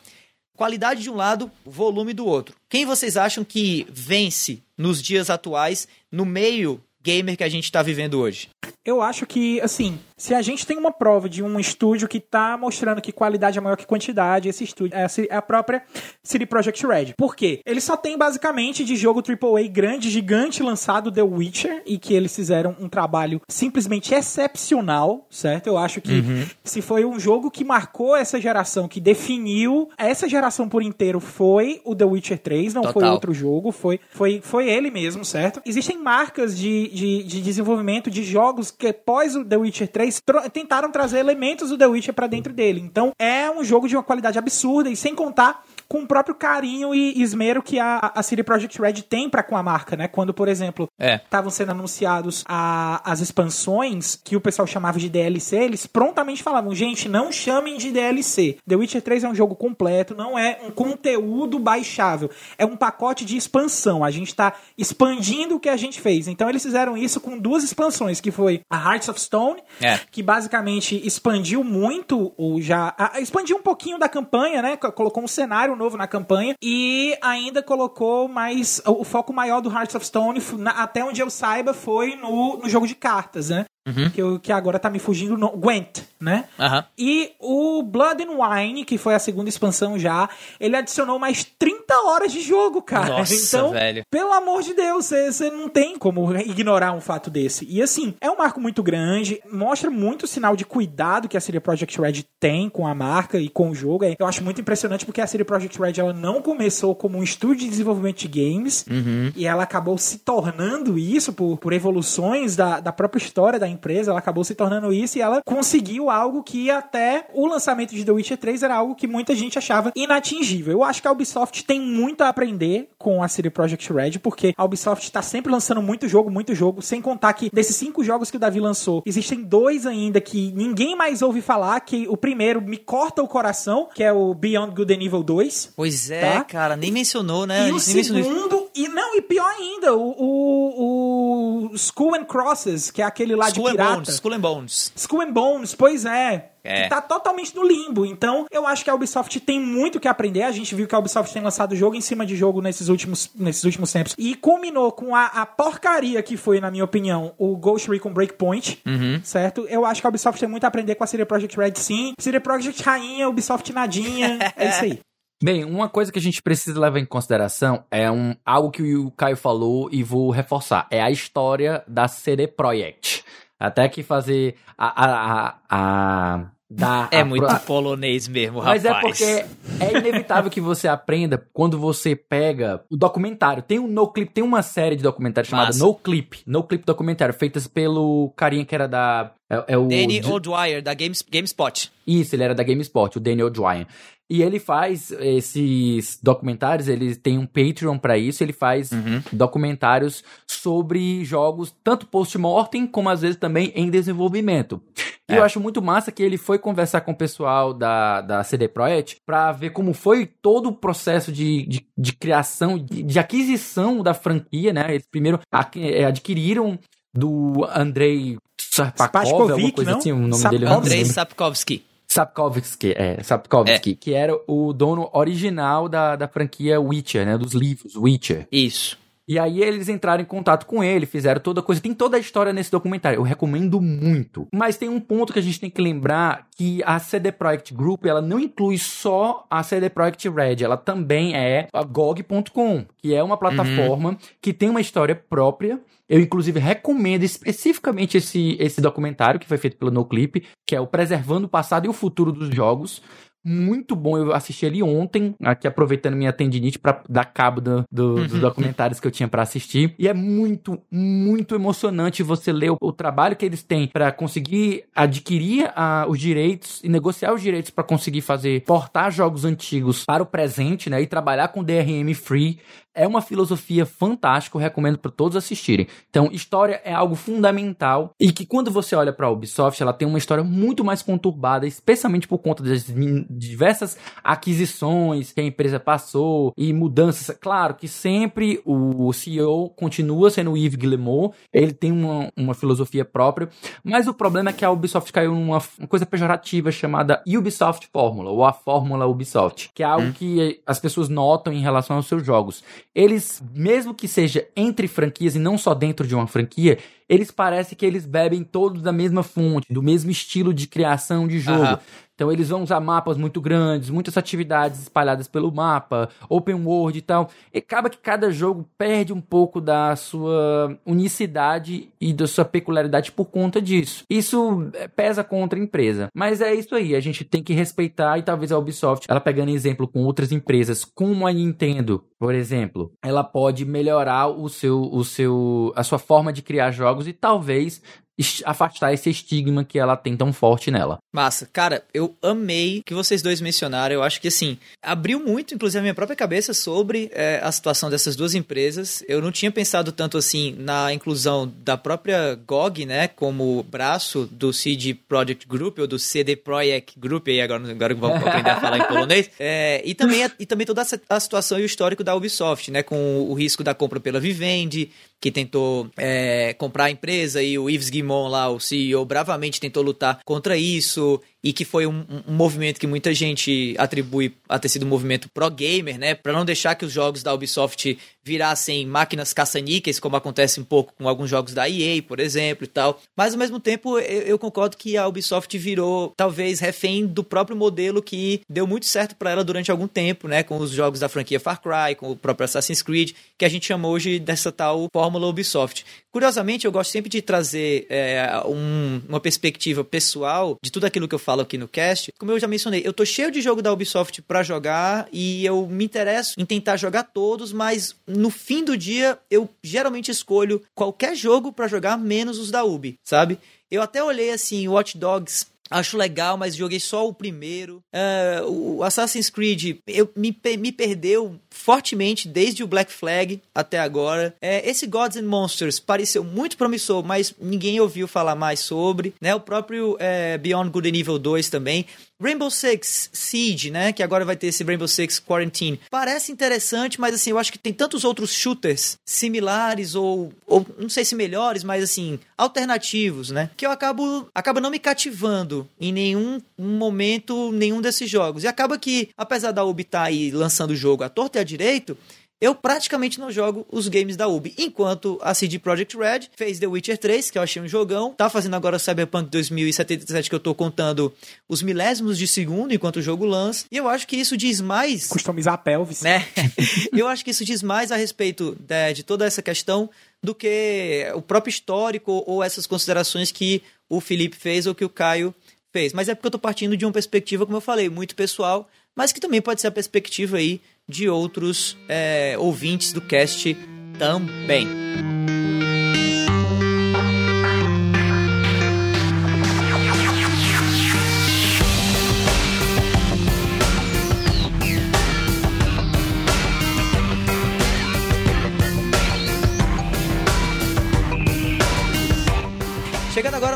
Qualidade de um lado, volume do outro. Quem vocês acham que vence nos dias atuais no meio gamer que a gente está vivendo hoje? Eu acho que, assim, Se a gente tem uma prova de um estúdio que tá mostrando que qualidade é maior que quantidade, esse estúdio é a, é própria City Project Red. Por quê? Eles só tem basicamente de jogo AAA grande, gigante lançado The Witcher e que eles fizeram um trabalho simplesmente excepcional, certo? Eu acho que uhum. se foi um jogo que marcou essa geração, que definiu essa geração por inteiro foi o The Witcher 3, não Total. foi outro jogo, foi, foi, foi ele mesmo, certo? Existem marcas de, de, de desenvolvimento de jogos que após o The Witcher 3 tentaram trazer elementos do The Witcher para dentro dele. Então é um jogo de uma qualidade absurda e sem contar com o próprio carinho e esmero que a, a City Project Red tem para com a marca, né? Quando, por exemplo, estavam é. sendo anunciados a, as expansões que o pessoal chamava de DLC, eles prontamente falavam, gente, não chamem de DLC. The Witcher 3 é um jogo completo, não é um conteúdo baixável, é um pacote de expansão. A gente está expandindo o que a gente fez. Então eles fizeram isso com duas expansões, que foi a Hearts of Stone, é. que basicamente expandiu muito o já, a, expandiu um pouquinho da campanha, né? Colocou um cenário novo na campanha e ainda colocou mais o foco maior do Hearts of Stone, até onde eu saiba, foi no, no jogo de cartas, né? Uhum. Que, eu, que agora tá me fugindo no Gwent, né? Uhum. E o Blood and Wine, que foi a segunda expansão já, ele adicionou mais 30 horas de jogo, cara. Nossa, <laughs> então, velho. pelo amor de Deus, você não tem como ignorar um fato desse. E assim, é um marco muito grande, mostra muito sinal de cuidado que a CD Projekt Red tem com a marca e com o jogo. Eu acho muito impressionante porque a CD Projekt Red ela não começou como um estúdio de desenvolvimento de games uhum. e ela acabou se tornando isso por, por evoluções da, da própria história da empresa, ela acabou se tornando isso e ela conseguiu algo que até o lançamento de The Witcher 3 era algo que muita gente achava inatingível. Eu acho que a Ubisoft tem muito a aprender com a CD Projekt Red, porque a Ubisoft está sempre lançando muito jogo, muito jogo, sem contar que desses cinco jogos que o Davi lançou, existem dois ainda que ninguém mais ouve falar, que o primeiro me corta o coração, que é o Beyond Good and Evil 2. Pois é, tá? cara, nem mencionou, né? E o segundo, e não, e pior ainda, o, o, o School and Crosses, que é aquele lá School de pirata. Bones, Skull and Bones. Skull and Bones, pois é. É. Que tá totalmente no limbo. Então, eu acho que a Ubisoft tem muito que aprender. A gente viu que a Ubisoft tem lançado jogo em cima de jogo nesses últimos, nesses últimos tempos. E culminou com a, a porcaria que foi, na minha opinião, o Ghost Recon Breakpoint. Uhum. Certo? Eu acho que a Ubisoft tem muito a aprender com a CD Projekt Red, sim. CD Projekt Rainha, Ubisoft Nadinha. <laughs> é isso aí. Bem, uma coisa que a gente precisa levar em consideração é um, algo que o Caio falou e vou reforçar. É a história da CD Projekt. Até que fazer a, a, a, a da, <laughs> é muito pro... polonês mesmo, rapaz. Mas é porque é inevitável que você aprenda quando você pega o documentário. Tem um No Clip, tem uma série de documentários chamada No Clip, No Clip documentário, feitas pelo carinha que era da é, é o Danny O'Dwyer da Games, GameSpot. Isso, ele era da GameSpot, o Danny O'Dwyer. E ele faz esses documentários, ele tem um Patreon para isso, ele faz uhum. documentários sobre jogos, tanto post-mortem, como às vezes também em desenvolvimento. E é. eu acho muito massa que ele foi conversar com o pessoal da, da CD Projekt para ver como foi todo o processo de, de, de criação, de, de, aquisição da franquia, né? Eles primeiro é, adquiriram do Andrei Sapkov, alguma coisa não? assim, o nome Sap dele. Andrei Sapkowski. Sapkowski, é, Sapkowski, é. que era o dono original da, da franquia Witcher, né, dos livros Witcher. Isso. E aí eles entraram em contato com ele, fizeram toda a coisa. Tem toda a história nesse documentário. Eu recomendo muito. Mas tem um ponto que a gente tem que lembrar que a CD Projekt Group, ela não inclui só a CD Projekt Red, ela também é a GOG.com, que é uma plataforma uhum. que tem uma história própria. Eu, inclusive, recomendo especificamente esse, esse documentário que foi feito pelo NoClip, que é o Preservando o Passado e o Futuro dos Jogos muito bom. Eu assisti ele ontem, aqui aproveitando minha tendinite para dar cabo do, do, dos uhum. documentários que eu tinha para assistir. E é muito, muito emocionante você ler o, o trabalho que eles têm para conseguir adquirir a, os direitos e negociar os direitos para conseguir fazer portar jogos antigos para o presente, né? E trabalhar com DRM free. É uma filosofia fantástica, eu recomendo para todos assistirem. Então, história é algo fundamental e que quando você olha para a Ubisoft, ela tem uma história muito mais conturbada, especialmente por conta das diversas aquisições que a empresa passou e mudanças. Claro que sempre o CEO continua sendo o Yves Guillemot, ele tem uma, uma filosofia própria, mas o problema é que a Ubisoft caiu numa coisa pejorativa chamada Ubisoft Fórmula, ou a Fórmula Ubisoft, que é algo hum. que as pessoas notam em relação aos seus jogos. Eles, mesmo que seja entre franquias e não só dentro de uma franquia, eles parecem que eles bebem todos da mesma fonte, do mesmo estilo de criação de jogo. Uhum. Então eles vão usar mapas muito grandes, muitas atividades espalhadas pelo mapa, open world e tal. E acaba que cada jogo perde um pouco da sua unicidade e da sua peculiaridade por conta disso. Isso é, pesa contra a empresa. Mas é isso aí, a gente tem que respeitar e talvez a Ubisoft, ela pegando exemplo com outras empresas, como a Nintendo, por exemplo, ela pode melhorar o seu, o seu, a sua forma de criar jogos e talvez afastar esse estigma que ela tem tão forte nela. Massa. Cara, eu amei que vocês dois mencionaram. Eu acho que, assim, abriu muito, inclusive, a minha própria cabeça sobre é, a situação dessas duas empresas. Eu não tinha pensado tanto, assim, na inclusão da própria GOG, né, como braço do CD Projekt Group, ou do CD Projekt Group, aí agora, agora vamos aprender a falar em polonês. <laughs> É, e, também, e também toda a situação e o histórico da Ubisoft, né, com o risco da compra pela Vivendi, que tentou é, comprar a empresa e o Yves Guimond lá, o CEO, bravamente tentou lutar contra isso e que foi um, um, movimento que muita gente atribui a ter sido um movimento pro-gamer, né? Para não deixar que os jogos da Ubisoft virassem máquinas caça-níqueis, como acontece um pouco com alguns jogos da EA, por exemplo, e tal. Mas, ao mesmo tempo, eu, eu concordo que a Ubisoft virou, talvez, refém do próprio modelo que deu muito certo para ela durante algum tempo, né? Com os jogos da franquia Far Cry, com o próprio Assassin's Creed, que a gente chama hoje dessa tal fórmula Ubisoft. Curiosamente, eu gosto sempre de trazer é, um, uma perspectiva pessoal de tudo aquilo que eu falo aqui no cast. Como eu já mencionei, eu tô cheio de jogo da Ubisoft para jogar e eu me interesso em tentar jogar todos, mas no fim do dia eu geralmente escolho qualquer jogo para jogar menos os da Ubi, sabe? Eu até olhei assim, Watch Dogs Acho legal, mas joguei só o primeiro. Uh, o Assassin's Creed eu, me, me perdeu fortemente desde o Black Flag até agora. Uh, esse Gods and Monsters pareceu muito promissor, mas ninguém ouviu falar mais sobre. Né? O próprio uh, Beyond Good and Evil 2 também. Rainbow Six Siege, né? Que agora vai ter esse Rainbow Six Quarantine. Parece interessante, mas assim, eu acho que tem tantos outros shooters similares ou, ou não sei se melhores, mas assim, alternativos, né? Que eu acabo, acaba não me cativando em nenhum momento, nenhum desses jogos. E acaba que, apesar da Ubi estar tá aí lançando o jogo à torta e à direito, eu praticamente não jogo os games da Ubi. Enquanto a CD Projekt Red fez The Witcher 3, que eu achei um jogão, tá fazendo agora o Cyberpunk 2077, que eu tô contando os milésimos de segundo enquanto o jogo lança. E eu acho que isso diz mais. Customizar a pelvis. Né? <laughs> eu acho que isso diz mais a respeito de, né, de toda essa questão do que o próprio histórico ou essas considerações que o Felipe fez ou que o Caio fez. Mas é porque eu tô partindo de uma perspectiva, como eu falei, muito pessoal, mas que também pode ser a perspectiva aí de outros é, ouvintes do cast também.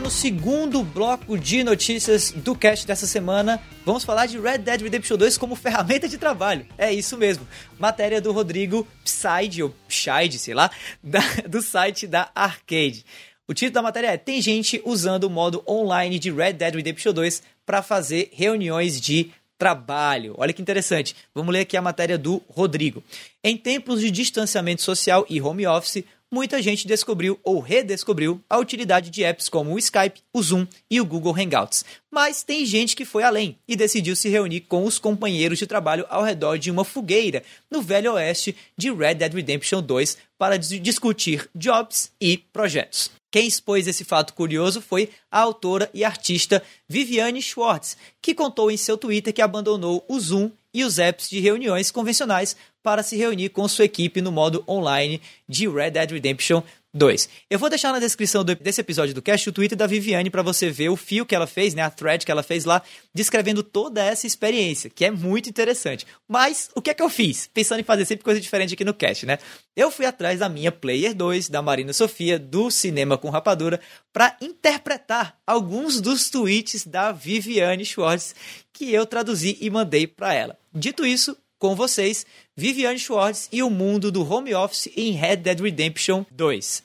No segundo bloco de notícias do cast dessa semana, vamos falar de Red Dead Redemption 2 como ferramenta de trabalho. É isso mesmo. Matéria do Rodrigo Psyde, ou Psyde, sei lá, <laughs> da, do site da Arcade. O título da matéria é: Tem gente usando o modo online de Red Dead Redemption 2 para fazer reuniões de trabalho. Olha que interessante. Vamos ler aqui a matéria do Rodrigo. Em tempos de distanciamento social e home office, muita gente descobriu ou redescobriu a utilidade de apps como o Skype, o Zoom e o Google Hangouts. Mas tem gente que foi além e decidiu se reunir com os companheiros de trabalho ao redor de uma fogueira no Velho Oeste de Red Dead Redemption 2 para discutir jobs e projetos. Quem expôs esse fato curioso foi a autora e artista Viviane Schwartz, que contou em seu Twitter que abandonou o Zoom e os apps de reuniões convencionais para se reunir com sua equipe no modo online de Red Dead Redemption 2. Eu vou deixar na descrição desse episódio do cast o Twitter da Viviane para você ver o fio que ela fez, né, a thread que ela fez lá, descrevendo toda essa experiência, que é muito interessante. Mas o que é que eu fiz? Pensando em fazer sempre coisa diferente aqui no cast, né? Eu fui atrás da minha Player 2, da Marina Sofia, do Cinema com Rapadura, para interpretar alguns dos tweets da Viviane Schwartz que eu traduzi e mandei para ela. Dito isso, com vocês, Viviane Schwartz e o mundo do home office em Red Dead Redemption 2.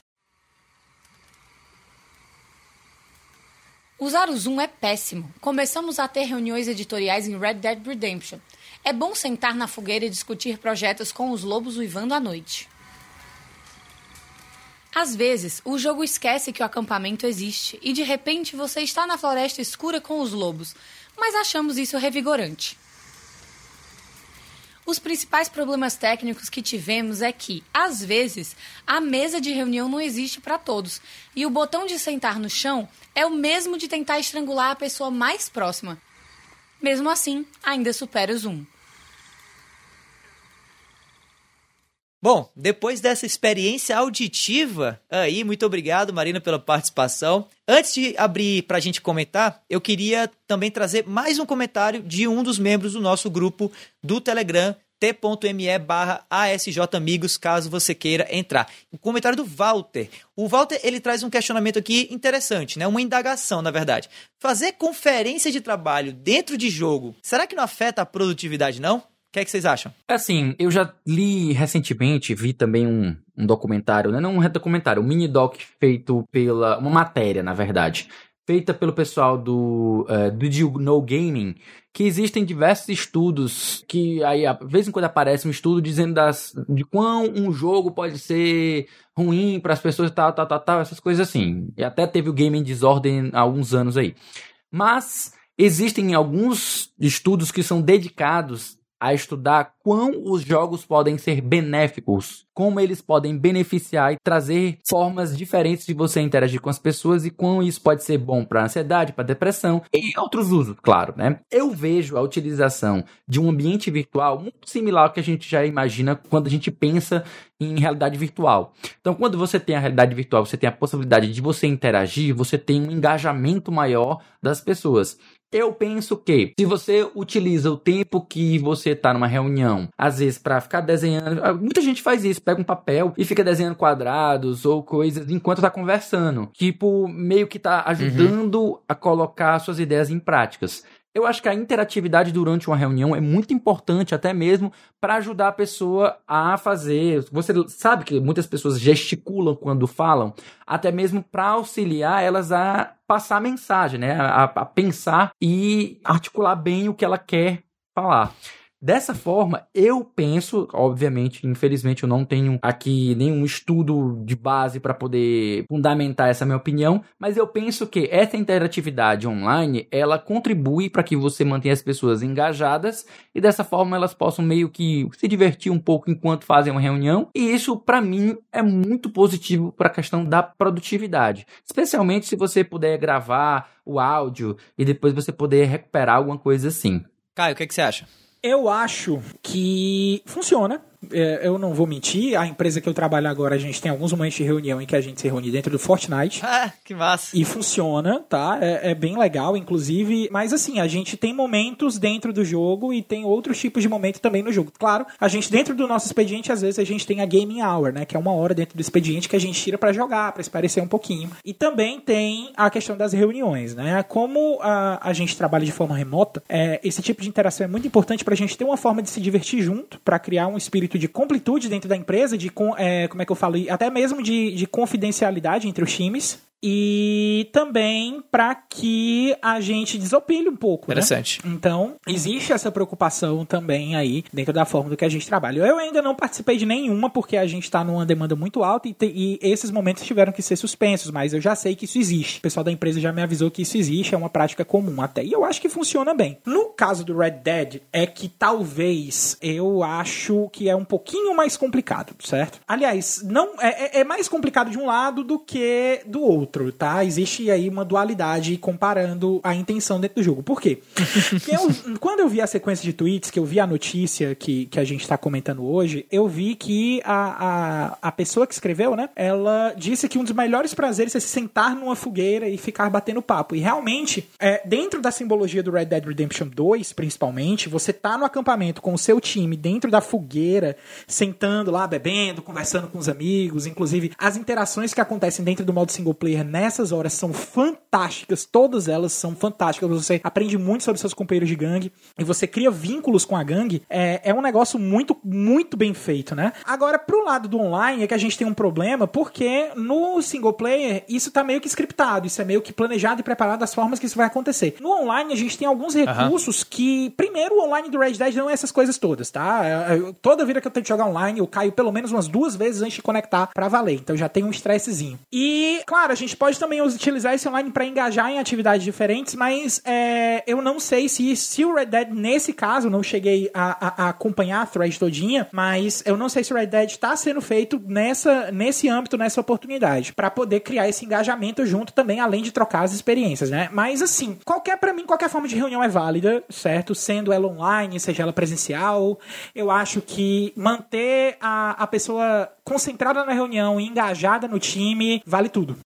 Usar o Zoom é péssimo. Começamos a ter reuniões editoriais em Red Dead Redemption. É bom sentar na fogueira e discutir projetos com os lobos uivando à noite. Às vezes, o jogo esquece que o acampamento existe e de repente você está na floresta escura com os lobos, mas achamos isso revigorante. Os principais problemas técnicos que tivemos é que, às vezes, a mesa de reunião não existe para todos e o botão de sentar no chão é o mesmo de tentar estrangular a pessoa mais próxima. Mesmo assim, ainda supera o Zoom. Bom, depois dessa experiência auditiva, aí, muito obrigado, Marina, pela participação. Antes de abrir para a gente comentar, eu queria também trazer mais um comentário de um dos membros do nosso grupo do Telegram, t.me barra asjamigos, caso você queira entrar. O comentário do Walter. O Walter, ele traz um questionamento aqui interessante, né? Uma indagação, na verdade. Fazer conferência de trabalho dentro de jogo, será que não afeta a produtividade, não? O que, é que vocês acham? Assim, eu já li recentemente, vi também um, um documentário, né? não um documentário, um mini doc feito pela. uma matéria, na verdade, feita pelo pessoal do, uh, do No Gaming, que existem diversos estudos que aí, a vez em quando aparece um estudo dizendo das, de quão um jogo pode ser ruim para as pessoas, tal, tal, tal, tal, essas coisas assim. E até teve o Gaming Desordem há alguns anos aí. Mas existem alguns estudos que são dedicados a estudar quão os jogos podem ser benéficos, como eles podem beneficiar e trazer formas diferentes de você interagir com as pessoas e quão isso pode ser bom para ansiedade, para depressão e outros usos, claro, né? Eu vejo a utilização de um ambiente virtual muito similar ao que a gente já imagina quando a gente pensa em realidade virtual. Então, quando você tem a realidade virtual, você tem a possibilidade de você interagir, você tem um engajamento maior das pessoas. Eu penso que se você utiliza o tempo que você está numa reunião, às vezes para ficar desenhando, ah, muita gente faz isso, pega um papel e fica desenhando quadrados ou coisas enquanto está conversando, tipo meio que está ajudando uhum. a colocar suas ideias em práticas. Eu acho que a interatividade durante uma reunião é muito importante, até mesmo para ajudar a pessoa a fazer. Você sabe que muitas pessoas gesticulam quando falam, até mesmo para auxiliar elas a passar a mensagem, né? A, a pensar e articular bem o que ela quer falar. Dessa forma, eu penso, obviamente, infelizmente eu não tenho aqui nenhum estudo de base para poder fundamentar essa minha opinião, mas eu penso que essa interatividade online, ela contribui para que você mantenha as pessoas engajadas e dessa forma elas possam meio que se divertir um pouco enquanto fazem uma reunião, e isso para mim é muito positivo para a questão da produtividade, especialmente se você puder gravar o áudio e depois você poder recuperar alguma coisa assim. Caio, o que, que você acha? Eu acho que funciona. É, eu não vou mentir, a empresa que eu trabalho agora, a gente tem alguns momentos de reunião em que a gente se reúne dentro do Fortnite. Ah, que massa. E funciona, tá? É, é, bem legal, inclusive. Mas assim, a gente tem momentos dentro do jogo e tem outros tipos de momentos também no jogo. Claro, a gente, dentro do nosso expediente, às vezes a gente tem a Gaming Hour, né? Que é uma hora dentro do expediente que a gente tira para jogar, para esparecer um pouquinho. E também tem a questão das reuniões, né? Como a, a gente trabalha de forma remota, é, esse tipo de interação é muito importante pra gente ter uma forma de se divertir junto, para criar um espírito espírito de completude dentro da empresa, de é, como é que eu falo, até mesmo de, de confidencialidade entre os times e também para que a gente desopile um pouco. Né? Interessante. Né? Então, existe essa preocupação também aí dentro da forma do que a gente trabalha. Eu ainda não participei de nenhuma porque a gente está numa demanda muito alta e, te, e, esses momentos tiveram que ser suspensos, mas eu já sei que isso existe. O pessoal da empresa já me avisou que isso existe, é uma prática comum até. E eu acho que funciona bem. No caso do Red Dead, é que talvez eu acho que é um pouquinho mais complicado, certo? Aliás, não é, é, é mais complicado de um lado do que do outro outro, tá? Existe aí uma dualidade comparando a intenção dentro do jogo. Por quê? eu, <laughs> quando eu vi a sequência de tweets, que eu vi a notícia que, que a gente está comentando hoje, eu vi que a, a, a pessoa que escreveu, né? Ela disse que um dos melhores prazeres é se sentar numa fogueira e ficar batendo papo. E realmente, é, dentro da simbologia do Red Dead Redemption 2, principalmente, você tá no acampamento com o seu time dentro da fogueira, sentando lá, bebendo, conversando com os amigos, inclusive as interações que acontecem dentro do modo single player player nessas horas são fantásticas, todas elas são fantásticas. Você aprende muito sobre seus companheiros de gangue e você cria vínculos com a gangue. É, é um negócio muito, muito bem feito, né? Agora, pro lado do online é que a gente tem um problema, porque no single player isso tá meio que scriptado, isso é meio que planejado e preparado das formas que isso vai acontecer. No online a gente tem alguns recursos que, primeiro, o online do Red Dead não é essas coisas todas, tá? Eu- toda vida que eu tento jogar online, eu caio pelo menos umas duas vezes antes de conectar pra valer. Então já tem um estressezinho. E, claro, a gente pode também utilizar esse online pra engajar em atividades diferentes, mas é, eu não sei se, se o Red Dead, nesse caso, não cheguei a, a- a acompanhar a thread todinha, mas eu não sei se o Red Dead tá sendo feito nessa, nesse âmbito, nessa oportunidade, pra poder criar esse engajamento junto também, além de trocar as experiências, né? Mas assim, qualquer para mim, qualquer forma de reunião é válida, certo? Sendo ela online, seja ela presencial, eu acho que manter a, a pessoa concentrada na reunião e engajada no time vale tudo.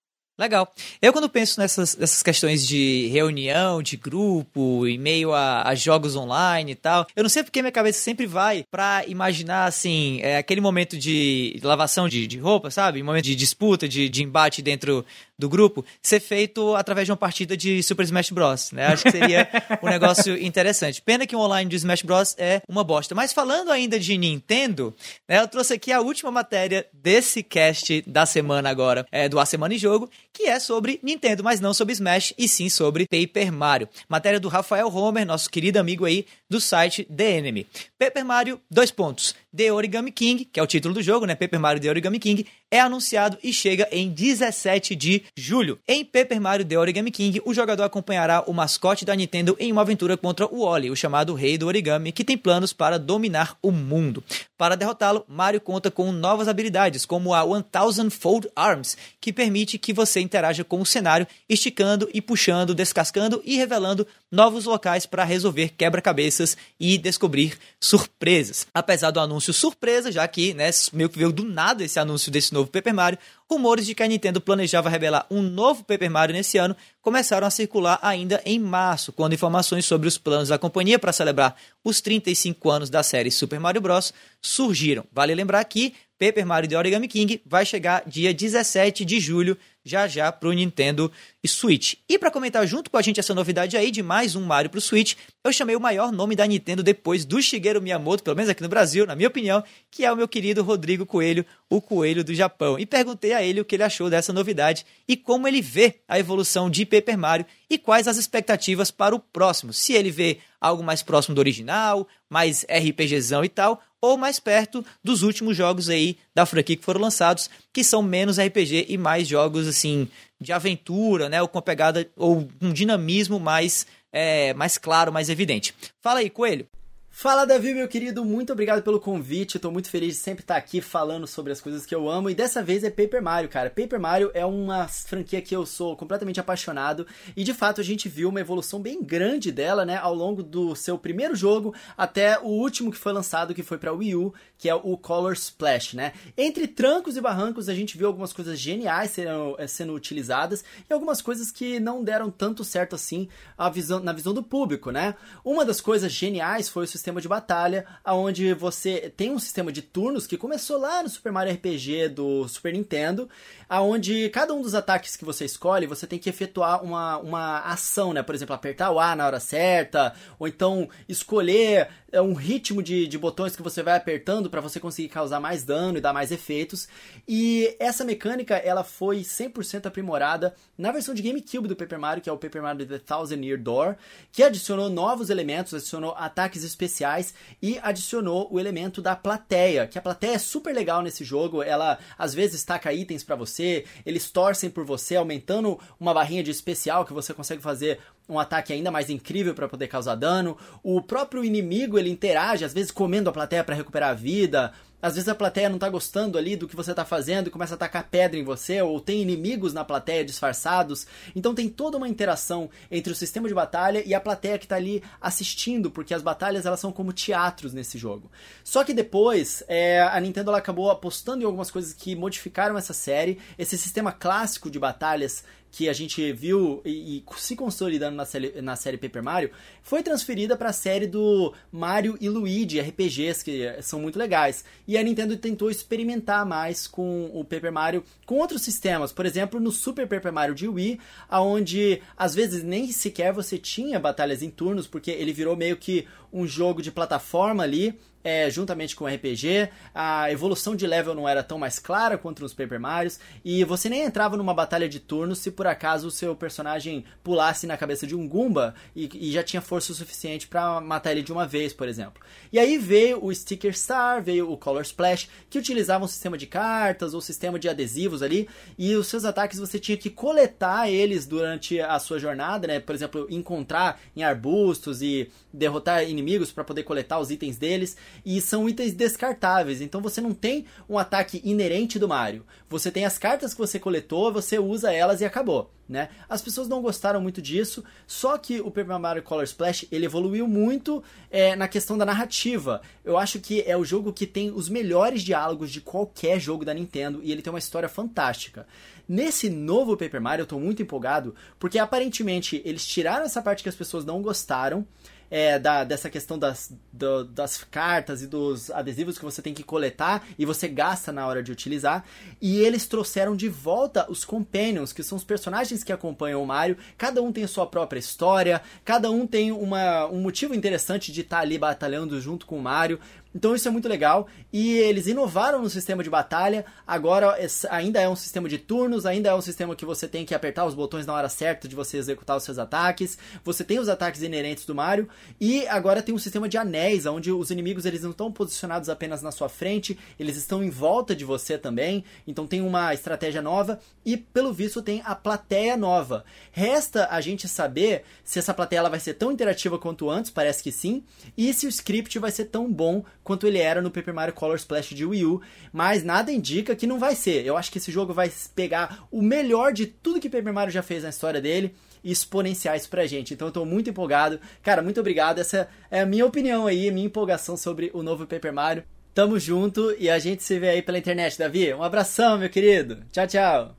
Legal. Eu, quando penso nessas, nessas questões de reunião, de grupo, em meio a, a jogos online e tal, eu não sei porque minha cabeça sempre vai pra imaginar, assim, é, aquele momento de lavação de, de roupa, sabe? Momento de disputa, de, de embate dentro do grupo, ser feito através de uma partida de Super Smash Bros. Né? Acho que seria um negócio interessante. Pena que o online de Smash Bros. é uma bosta. Mas falando ainda de Nintendo, né, eu trouxe aqui a última matéria desse cast da semana agora, é, do A Semana em Jogo, que é sobre Nintendo, mas não sobre Smash, e sim sobre Paper Mario. Matéria do Rafael Homer, nosso querido amigo aí do site The Enemy. Paper Mario, dois pontos. The Origami King, que é o título do jogo, né? Paper Mario The Origami King, é anunciado e chega em 17 de julho. Em Paper Mario The Origami King, o jogador acompanhará o mascote da Nintendo em uma aventura contra o Wally, o chamado Rei do Origami, que tem planos para dominar o mundo. Para derrotá-lo, Mario conta com novas habilidades, como a 1000 Fold Arms, que permite que você interaja com o cenário, esticando e puxando, descascando e revelando novos locais para resolver quebra-cabeças e descobrir surpresas. Apesar do anúncio surpresa, já que né, meio que veio do nada esse anúncio desse novo Paper Mario, rumores de que a Nintendo planejava revelar um novo Paper Mario nesse ano começaram a circular ainda em março, quando informações sobre os planos da companhia para celebrar os 35 anos da série Super Mario Bros. surgiram. Vale lembrar que Paper Mario The Origami King vai chegar dia 17 de julho, já já pro Nintendo Switch. E para comentar junto com a gente essa novidade aí de mais um Mario pro Switch, eu chamei o maior nome da Nintendo depois do Shigeru Miyamoto, pelo menos aqui no Brasil, na minha opinião, que é o meu querido Rodrigo Coelho, o Coelho do Japão. E perguntei a ele o que ele achou dessa novidade e como ele vê a evolução de Paper Mario e quais as expectativas para o próximo. Se ele vê algo mais próximo do original, mais RPGzão e tal, ou mais perto dos últimos jogos aí da franquia que foram lançados, que são menos RPG e mais jogos assim de aventura, né, ou com pegada ou um dinamismo mais é, mais claro, mais evidente. Fala aí, Coelho. Fala Davi, meu querido, muito obrigado pelo convite. Tô muito feliz de sempre estar aqui falando sobre as coisas que eu amo e dessa vez é Paper Mario, cara. Paper Mario é uma franquia que eu sou completamente apaixonado e de fato a gente viu uma evolução bem grande dela, né, ao longo do seu primeiro jogo até o último que foi lançado, que foi para Wii U, que é o Color Splash, né? Entre trancos e barrancos a gente viu algumas coisas geniais sendo, sendo utilizadas e algumas coisas que não deram tanto certo assim visão, na visão do público, né? Uma das coisas geniais foi o sistema de batalha, onde você tem um sistema de turnos que começou lá no Super Mario RPG do Super Nintendo, aonde cada um dos ataques que você escolhe, você tem que efetuar uma, uma ação, né? Por exemplo, apertar o A na hora certa, ou então escolher um ritmo de, de botões que você vai apertando para você conseguir causar mais dano e dar mais efeitos. E essa mecânica, ela foi 100% aprimorada na versão de GameCube do Paper Mario, que é o Paper Mario The Thousand Year Door, que adicionou novos elementos, adicionou ataques especiais e adicionou o elemento da plateia, que a plateia é super legal nesse jogo, ela às vezes taca itens para você, eles torcem por você, aumentando uma barrinha de especial que você consegue fazer um ataque ainda mais incrível para poder causar dano. O próprio inimigo ele interage, às vezes comendo a plateia para recuperar a vida. Às vezes a plateia não tá gostando ali do que você tá fazendo e começa a atacar pedra em você, ou tem inimigos na plateia disfarçados. Então tem toda uma interação entre o sistema de batalha e a plateia que tá ali assistindo, porque as batalhas elas são como teatros nesse jogo. Só que depois é, a Nintendo ela acabou apostando em algumas coisas que modificaram essa série. Esse sistema clássico de batalhas que a gente viu e, e se consolidando na série, na série Paper Mario foi transferida para a série do Mario e Luigi RPGs que são muito legais. E a Nintendo tentou experimentar mais com o Paper Mario com outros sistemas, por exemplo, no Super Paper Mario de Wii, aonde às vezes nem sequer você tinha batalhas em turnos, porque ele virou meio que um jogo de plataforma ali é, juntamente com o RPG, a evolução de level não era tão mais clara quanto nos Paper Marios, e você nem entrava numa batalha de turno se por acaso o seu personagem pulasse na cabeça de um Goomba e, e já tinha força suficiente para matar ele de uma vez, por exemplo. E aí veio o Sticker Star, veio o Color Splash, que utilizavam um sistema de cartas ou sistema de adesivos ali, e os seus ataques você tinha que coletar eles durante a sua jornada, né? Por exemplo, encontrar em arbustos e derrotar inimigos para poder coletar os itens deles e são itens descartáveis. Então você não tem um ataque inerente do Mario. Você tem as cartas que você coletou, você usa elas e acabou. Né? As pessoas não gostaram muito disso, só que o Paper Mario Color Splash ele evoluiu muito é, na questão da narrativa. Eu acho que é o jogo que tem os melhores diálogos de qualquer jogo da Nintendo e ele tem uma história fantástica. Nesse novo Paper Mario eu estou muito empolgado porque aparentemente eles tiraram essa parte que as pessoas não gostaram é, da, dessa questão das, do, das cartas e dos adesivos que você tem que coletar e você gasta na hora de utilizar. E eles trouxeram de volta os Companions, que são os personagens que acompanham o Mario. Cada um tem sua própria história, cada um tem uma, um motivo interessante de estar tá ali batalhando junto com o Mario. Então isso é muito legal. E eles inovaram no sistema de batalha. Agora ainda é um sistema de turnos, ainda é um sistema que você tem que apertar os botões na hora certa de você executar os seus ataques. Você tem os ataques inerentes do Mario. E agora tem um sistema de anéis, onde os inimigos eles não estão posicionados apenas na sua frente, eles estão em volta de você também. Então tem uma estratégia nova. E pelo visto tem a plateia nova. Resta a gente saber se essa plateia ela vai ser tão interativa quanto antes, parece que sim. E se o script vai ser tão bom quanto ele era no Paper Mario Color Splash de Wii U, mas nada indica que não vai ser. Eu acho que esse jogo vai pegar o melhor de tudo que Paper Mario já fez na história dele e exponenciar isso pra gente. Então eu tô muito empolgado. Cara, muito obrigado. Essa é a minha opinião aí, a minha empolgação sobre o novo Paper Mario. Tamo junto e a gente se vê aí pela internet, Davi. Um abração, meu querido. Tchau, tchau.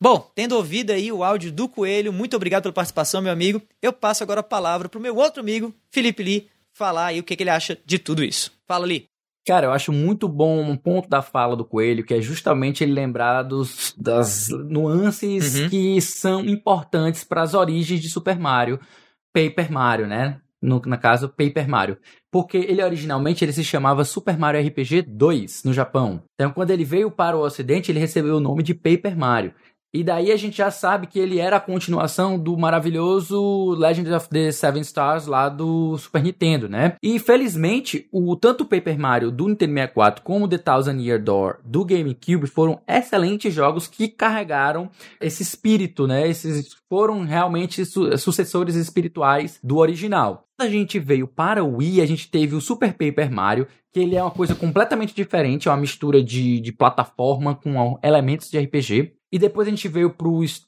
Bom, tendo ouvido aí o áudio do Coelho, muito obrigado pela participação, meu amigo. Eu passo agora a palavra pro meu outro amigo, Felipe Lee, falar aí o que, que ele acha de tudo isso. Fala, Lee. Cara, eu acho muito bom um ponto da fala do Coelho, que é justamente ele lembrar dos, das nuances uhum. que são importantes para as origens de Super Mario, Paper Mario, né? No, na caso, Paper Mario. Porque ele originalmente ele se chamava Super Mario RPG 2 no Japão. Então, quando ele veio para o Ocidente, ele recebeu o nome de Paper Mario. E daí a gente já sabe que ele era a continuação do maravilhoso Legend of the Seven Stars lá do Super Nintendo, né? E felizmente, o tanto o Paper Mario do Nintendo 64 como o The Thousand Year Door do GameCube foram excelentes jogos que carregaram esse espírito, né? Esses foram realmente su sucessores espirituais do original. A gente veio para o Wii, a gente teve o Super Paper Mario, que ele é uma coisa completamente diferente, é uma mistura de, de plataforma com elementos de RPG. E depois a gente veio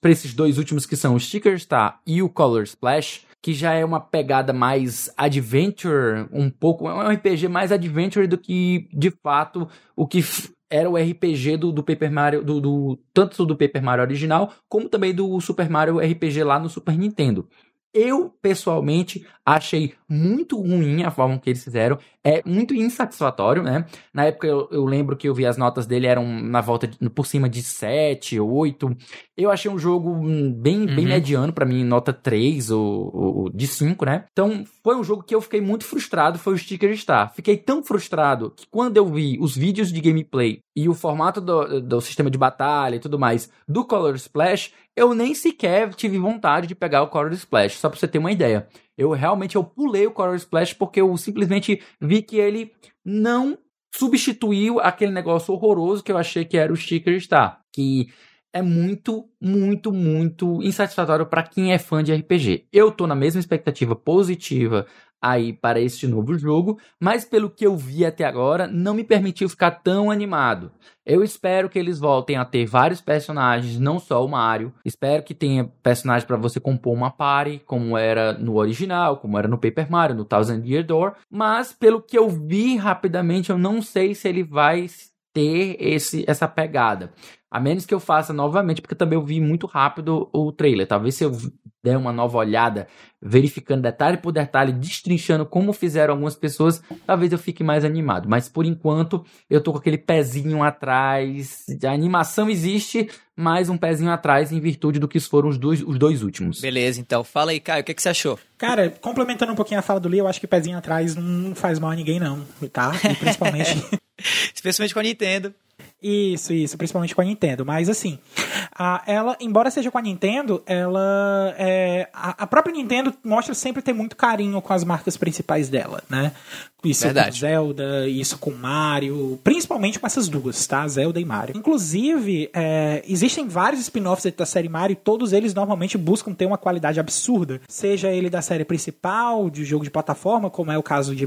para esses dois últimos que são o Sticker Star e o Color Splash, que já é uma pegada mais adventure, um pouco, é um RPG mais adventure do que de fato o que era o RPG do, do Paper Mario, do, do, tanto do Paper Mario original, como também do Super Mario RPG lá no Super Nintendo. Eu, pessoalmente, achei muito ruim a forma que eles fizeram. É muito insatisfatório, né? Na época eu, eu lembro que eu vi as notas dele eram na volta de, por cima de 7, 8. Eu achei um jogo hum, bem, uhum. bem mediano para mim, nota 3 ou, ou, de 5, né? Então foi um jogo que eu fiquei muito frustrado, foi o Sticker Star. Fiquei tão frustrado que quando eu vi os vídeos de gameplay e o formato do, do sistema de batalha e tudo mais do Color Splash, eu nem sequer tive vontade de pegar o Color Splash, só pra você ter uma ideia. Eu realmente eu pulei o Color Splash porque eu simplesmente vi que ele não substituiu aquele negócio horroroso que eu achei que era o Sticker Star, que é muito, muito, muito insatisfatório para quem é fã de RPG. Eu tô na mesma expectativa positiva aí para este novo jogo, mas pelo que eu vi até agora, não me permitiu ficar tão animado. Eu espero que eles voltem a ter vários personagens, não só o Mario. Espero que tenha personagens para você compor uma party, como era no original, como era no Paper Mario, no Thousand Year Door. Mas pelo que eu vi rapidamente, eu não sei se ele vai ter esse, essa pegada. A menos que eu faça novamente, porque também eu vi muito rápido o trailer. Talvez se eu der uma nova olhada, verificando detalhe por detalhe, destrinchando como fizeram algumas pessoas, talvez eu fique mais animado. Mas por enquanto, eu tô com aquele pezinho atrás. A animação existe, mas um pezinho atrás em virtude do que foram os dois, os dois últimos. Beleza, então. Fala aí, Caio, o que, que você achou? Cara, complementando um pouquinho a fala do Lee, eu acho que pezinho atrás não faz mal a ninguém, não, tá? E principalmente. <laughs> Especialmente com a Nintendo. Isso, isso, principalmente com a Nintendo. Mas assim, a, ela, embora seja com a Nintendo, ela. É, a, a, própria Nintendo mostra sempre ter muito carinho com as marcas principais dela, né? Isso Verdade. com Zelda, isso com Mario, principalmente com essas duas, tá? Zelda e Mario. Inclusive, é, existem vários spin-offs da série Mario e todos eles normalmente buscam ter uma qualidade absurda. Seja ele da série principal, de jogo de plataforma, como é o caso de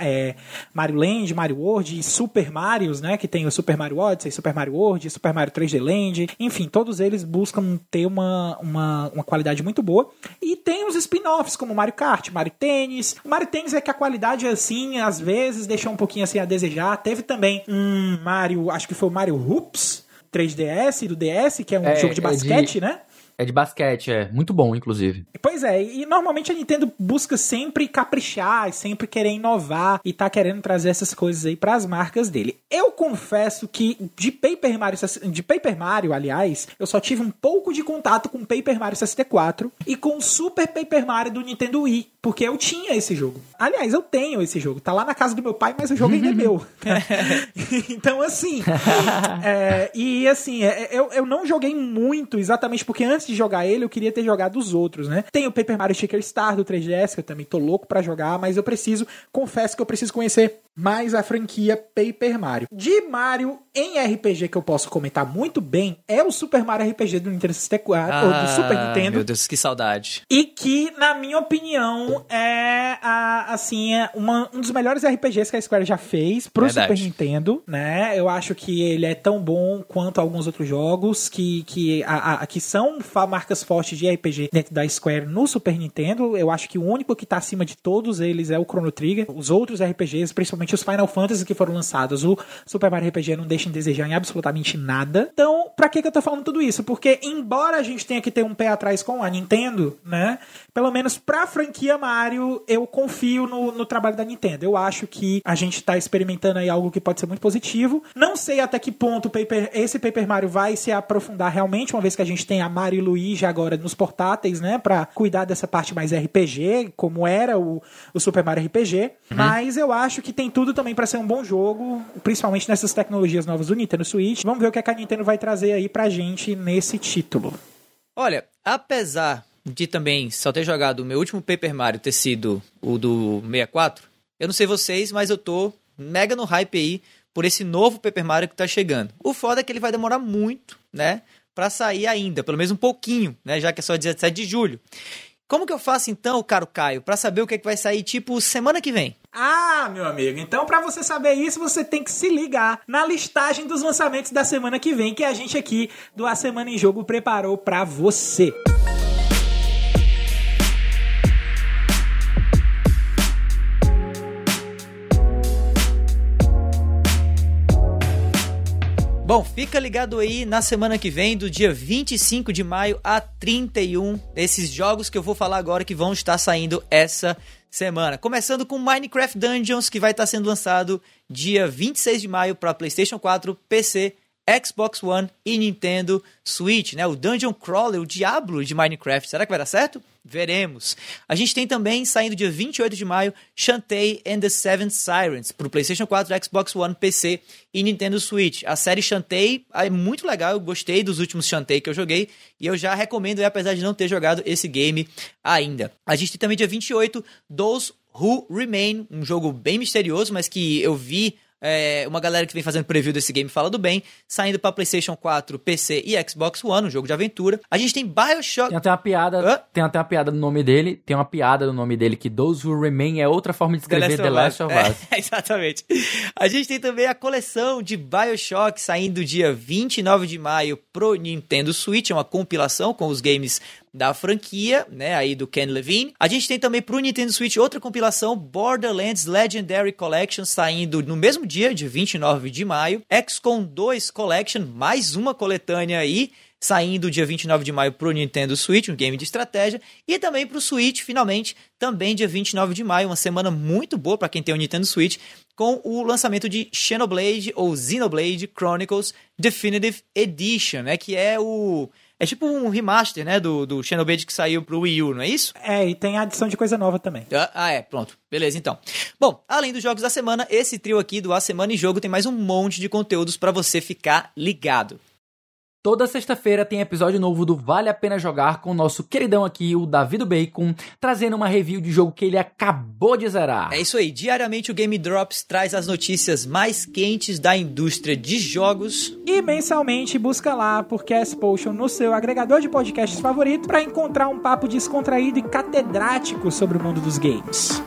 é, Mario Land, Mario World e Super Marios, né? Que tem o Super Mario Odyssey, Super Mario World, Super Mario 3D Land. Enfim, todos eles buscam ter uma, uma, uma qualidade muito boa. E tem os spin-offs, como Mario Kart, Mario Tênis. O Mario Tênis é que a qualidade, assim, às vezes deixou um pouquinho assim a desejar. Teve também um Mario, acho que foi o Mario Hoops 3DS do DS, que é um é, jogo de basquete, é de... né? É de basquete, é. Muito bom, inclusive. Pois é, e normalmente a Nintendo busca sempre caprichar, sempre querer inovar e tá querendo trazer essas coisas aí para as marcas dele. Eu confesso que de Paper Mario, de Paper Mario, aliás, eu só tive um pouco de contato com Paper Mario 64 e com Super Paper Mario do Nintendo Wii, porque eu tinha esse jogo. Aliás, eu tenho esse jogo. Tá lá na casa do meu pai, mas o jogo ainda é meu. <laughs> então, assim. <laughs> é, e assim, é, eu, eu não joguei muito exatamente porque antes de jogar ele, eu queria ter jogado os outros, né? Tem o Paper Mario Shaker Star do 3DS, que eu também tô louco para jogar, mas eu preciso, confesso que eu preciso conhecer mais a franquia Paper Mario. De Mario em RPG que eu posso comentar muito bem é o Super Mario RPG do Nintendo 64, ah, ou do ah, Super Nintendo. Meu Deus, que saudade. E que, na minha opinião, é a, assim, é uma, um dos melhores RPGs que a Square já fez pro Verdade. Super Nintendo, né? Eu acho que ele é tão bom quanto alguns outros jogos que, que, a, a, que são marcas fortes de RPG dentro da Square no Super Nintendo. Eu acho que o único que tá acima de todos eles é o Chrono Trigger. Os outros RPGs, principalmente os Final Fantasy que foram lançados, o Super Mario RPG não deixa em desejar em absolutamente nada. Então, pra que, que eu tô falando tudo isso? Porque, embora a gente tenha que ter um pé atrás com a Nintendo, né? Pelo menos pra franquia Mario, eu confio no, no trabalho da Nintendo. Eu acho que a gente tá experimentando aí algo que pode ser muito positivo. Não sei até que ponto Paper, esse Paper Mario vai se aprofundar realmente, uma vez que a gente tem a Mario Luigi agora nos portáteis, né, para cuidar dessa parte mais RPG, como era o, o Super Mario RPG. Uhum. Mas eu acho que tem tudo também para ser um bom jogo, principalmente nessas tecnologias novas do Nintendo Switch. Vamos ver o que a Nintendo vai trazer aí pra gente nesse título. Olha, apesar de também só ter jogado o meu último Paper Mario ter sido o do 64, eu não sei vocês, mas eu tô mega no hype aí por esse novo Paper Mario que tá chegando. O foda é que ele vai demorar muito, né? para sair ainda, pelo menos um pouquinho, né? Já que é só 17 de julho. Como que eu faço então, caro Caio, para saber o que, é que vai sair tipo semana que vem? Ah, meu amigo, então para você saber isso, você tem que se ligar na listagem dos lançamentos da semana que vem que a gente aqui do A Semana em Jogo preparou para você. Música Bom, fica ligado aí na semana que vem, do dia 25 de maio a 31, esses jogos que eu vou falar agora que vão estar saindo essa semana. Começando com Minecraft Dungeons, que vai estar sendo lançado dia 26 de maio para PlayStation 4, PC Xbox One e Nintendo Switch, né? O Dungeon Crawler, o Diablo de Minecraft. Será que vai dar certo? Veremos. A gente tem também, saindo dia 28 de maio, Shantae and the Seven Sirens para o PlayStation 4, Xbox One, PC e Nintendo Switch. A série Shantae é muito legal, eu gostei dos últimos Shantae que eu joguei e eu já recomendo, apesar de não ter jogado esse game ainda. A gente tem também dia 28, Those Who Remain, um jogo bem misterioso, mas que eu vi é, uma galera que vem fazendo preview desse game fala do bem, saindo para PlayStation 4, PC e Xbox One, um jogo de aventura. A gente tem BioShock. Tem até uma piada, Hã? tem até uma piada no nome dele, tem uma piada no nome dele que Those Who Remain é outra forma de escrever The Last, The Last of Us. É, <laughs> exatamente. A gente tem também a coleção de BioShock saindo dia 29 de maio pro Nintendo Switch, é uma compilação com os games da franquia, né, aí do Ken Levine. A gente tem também pro Nintendo Switch outra compilação, Borderlands Legendary Collection, saindo no mesmo dia, de 29 de maio. XCOM 2 Collection, mais uma coletânea aí, saindo dia 29 de maio pro Nintendo Switch, um game de estratégia, e também pro Switch, finalmente, também dia 29 de maio, uma semana muito boa para quem tem o Nintendo Switch, com o lançamento de Xenoblade ou Xenoblade Chronicles Definitive Edition, né, que é o é tipo um remaster, né, do, do Xenoblade que saiu pro Wii U, não é isso? É, e tem a adição de coisa nova também. Ah, ah, é, pronto. Beleza, então. Bom, além dos jogos da semana, esse trio aqui do A Semana em Jogo tem mais um monte de conteúdos para você ficar ligado. Toda sexta-feira tem episódio novo do Vale a Pena Jogar com o nosso queridão aqui, o David Bacon, trazendo uma review de jogo que ele acabou de zerar. É isso aí, diariamente o Game Drops traz as notícias mais quentes da indústria de jogos. E mensalmente busca lá por Cast Potion no seu agregador de podcasts favorito para encontrar um papo descontraído e catedrático sobre o mundo dos games.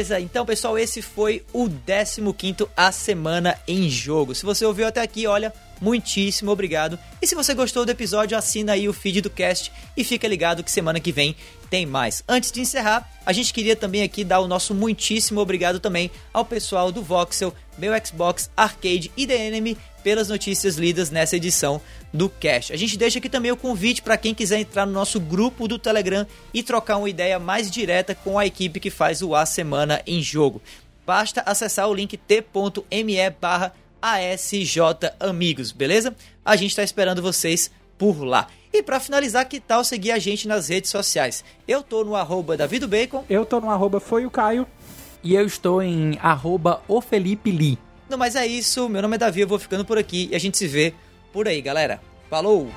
Beleza, então pessoal, esse foi o 15 A Semana em Jogo. Se você ouviu até aqui, olha, muitíssimo obrigado. E se você gostou do episódio, assina aí o feed do cast e fica ligado que semana que vem tem mais. Antes de encerrar, a gente queria também aqui dar o nosso muitíssimo obrigado também ao pessoal do Voxel, meu Xbox, Arcade e The Enemy pelas notícias lidas nessa edição do Cast. A gente deixa aqui também o convite para quem quiser entrar no nosso grupo do Telegram e trocar uma ideia mais direta com a equipe que faz o A Semana em Jogo. Basta acessar o link t.me barra ASJamigos, beleza? A gente está esperando vocês por lá. E para finalizar, que tal seguir a gente nas redes sociais? Eu tô no arroba Bacon. Eu tô no arroba Foi o Caio. E eu estou em arroba o Felipe. Não, mas é isso. Meu nome é Davi, eu vou ficando por aqui e a gente se vê por aí, galera. Falou!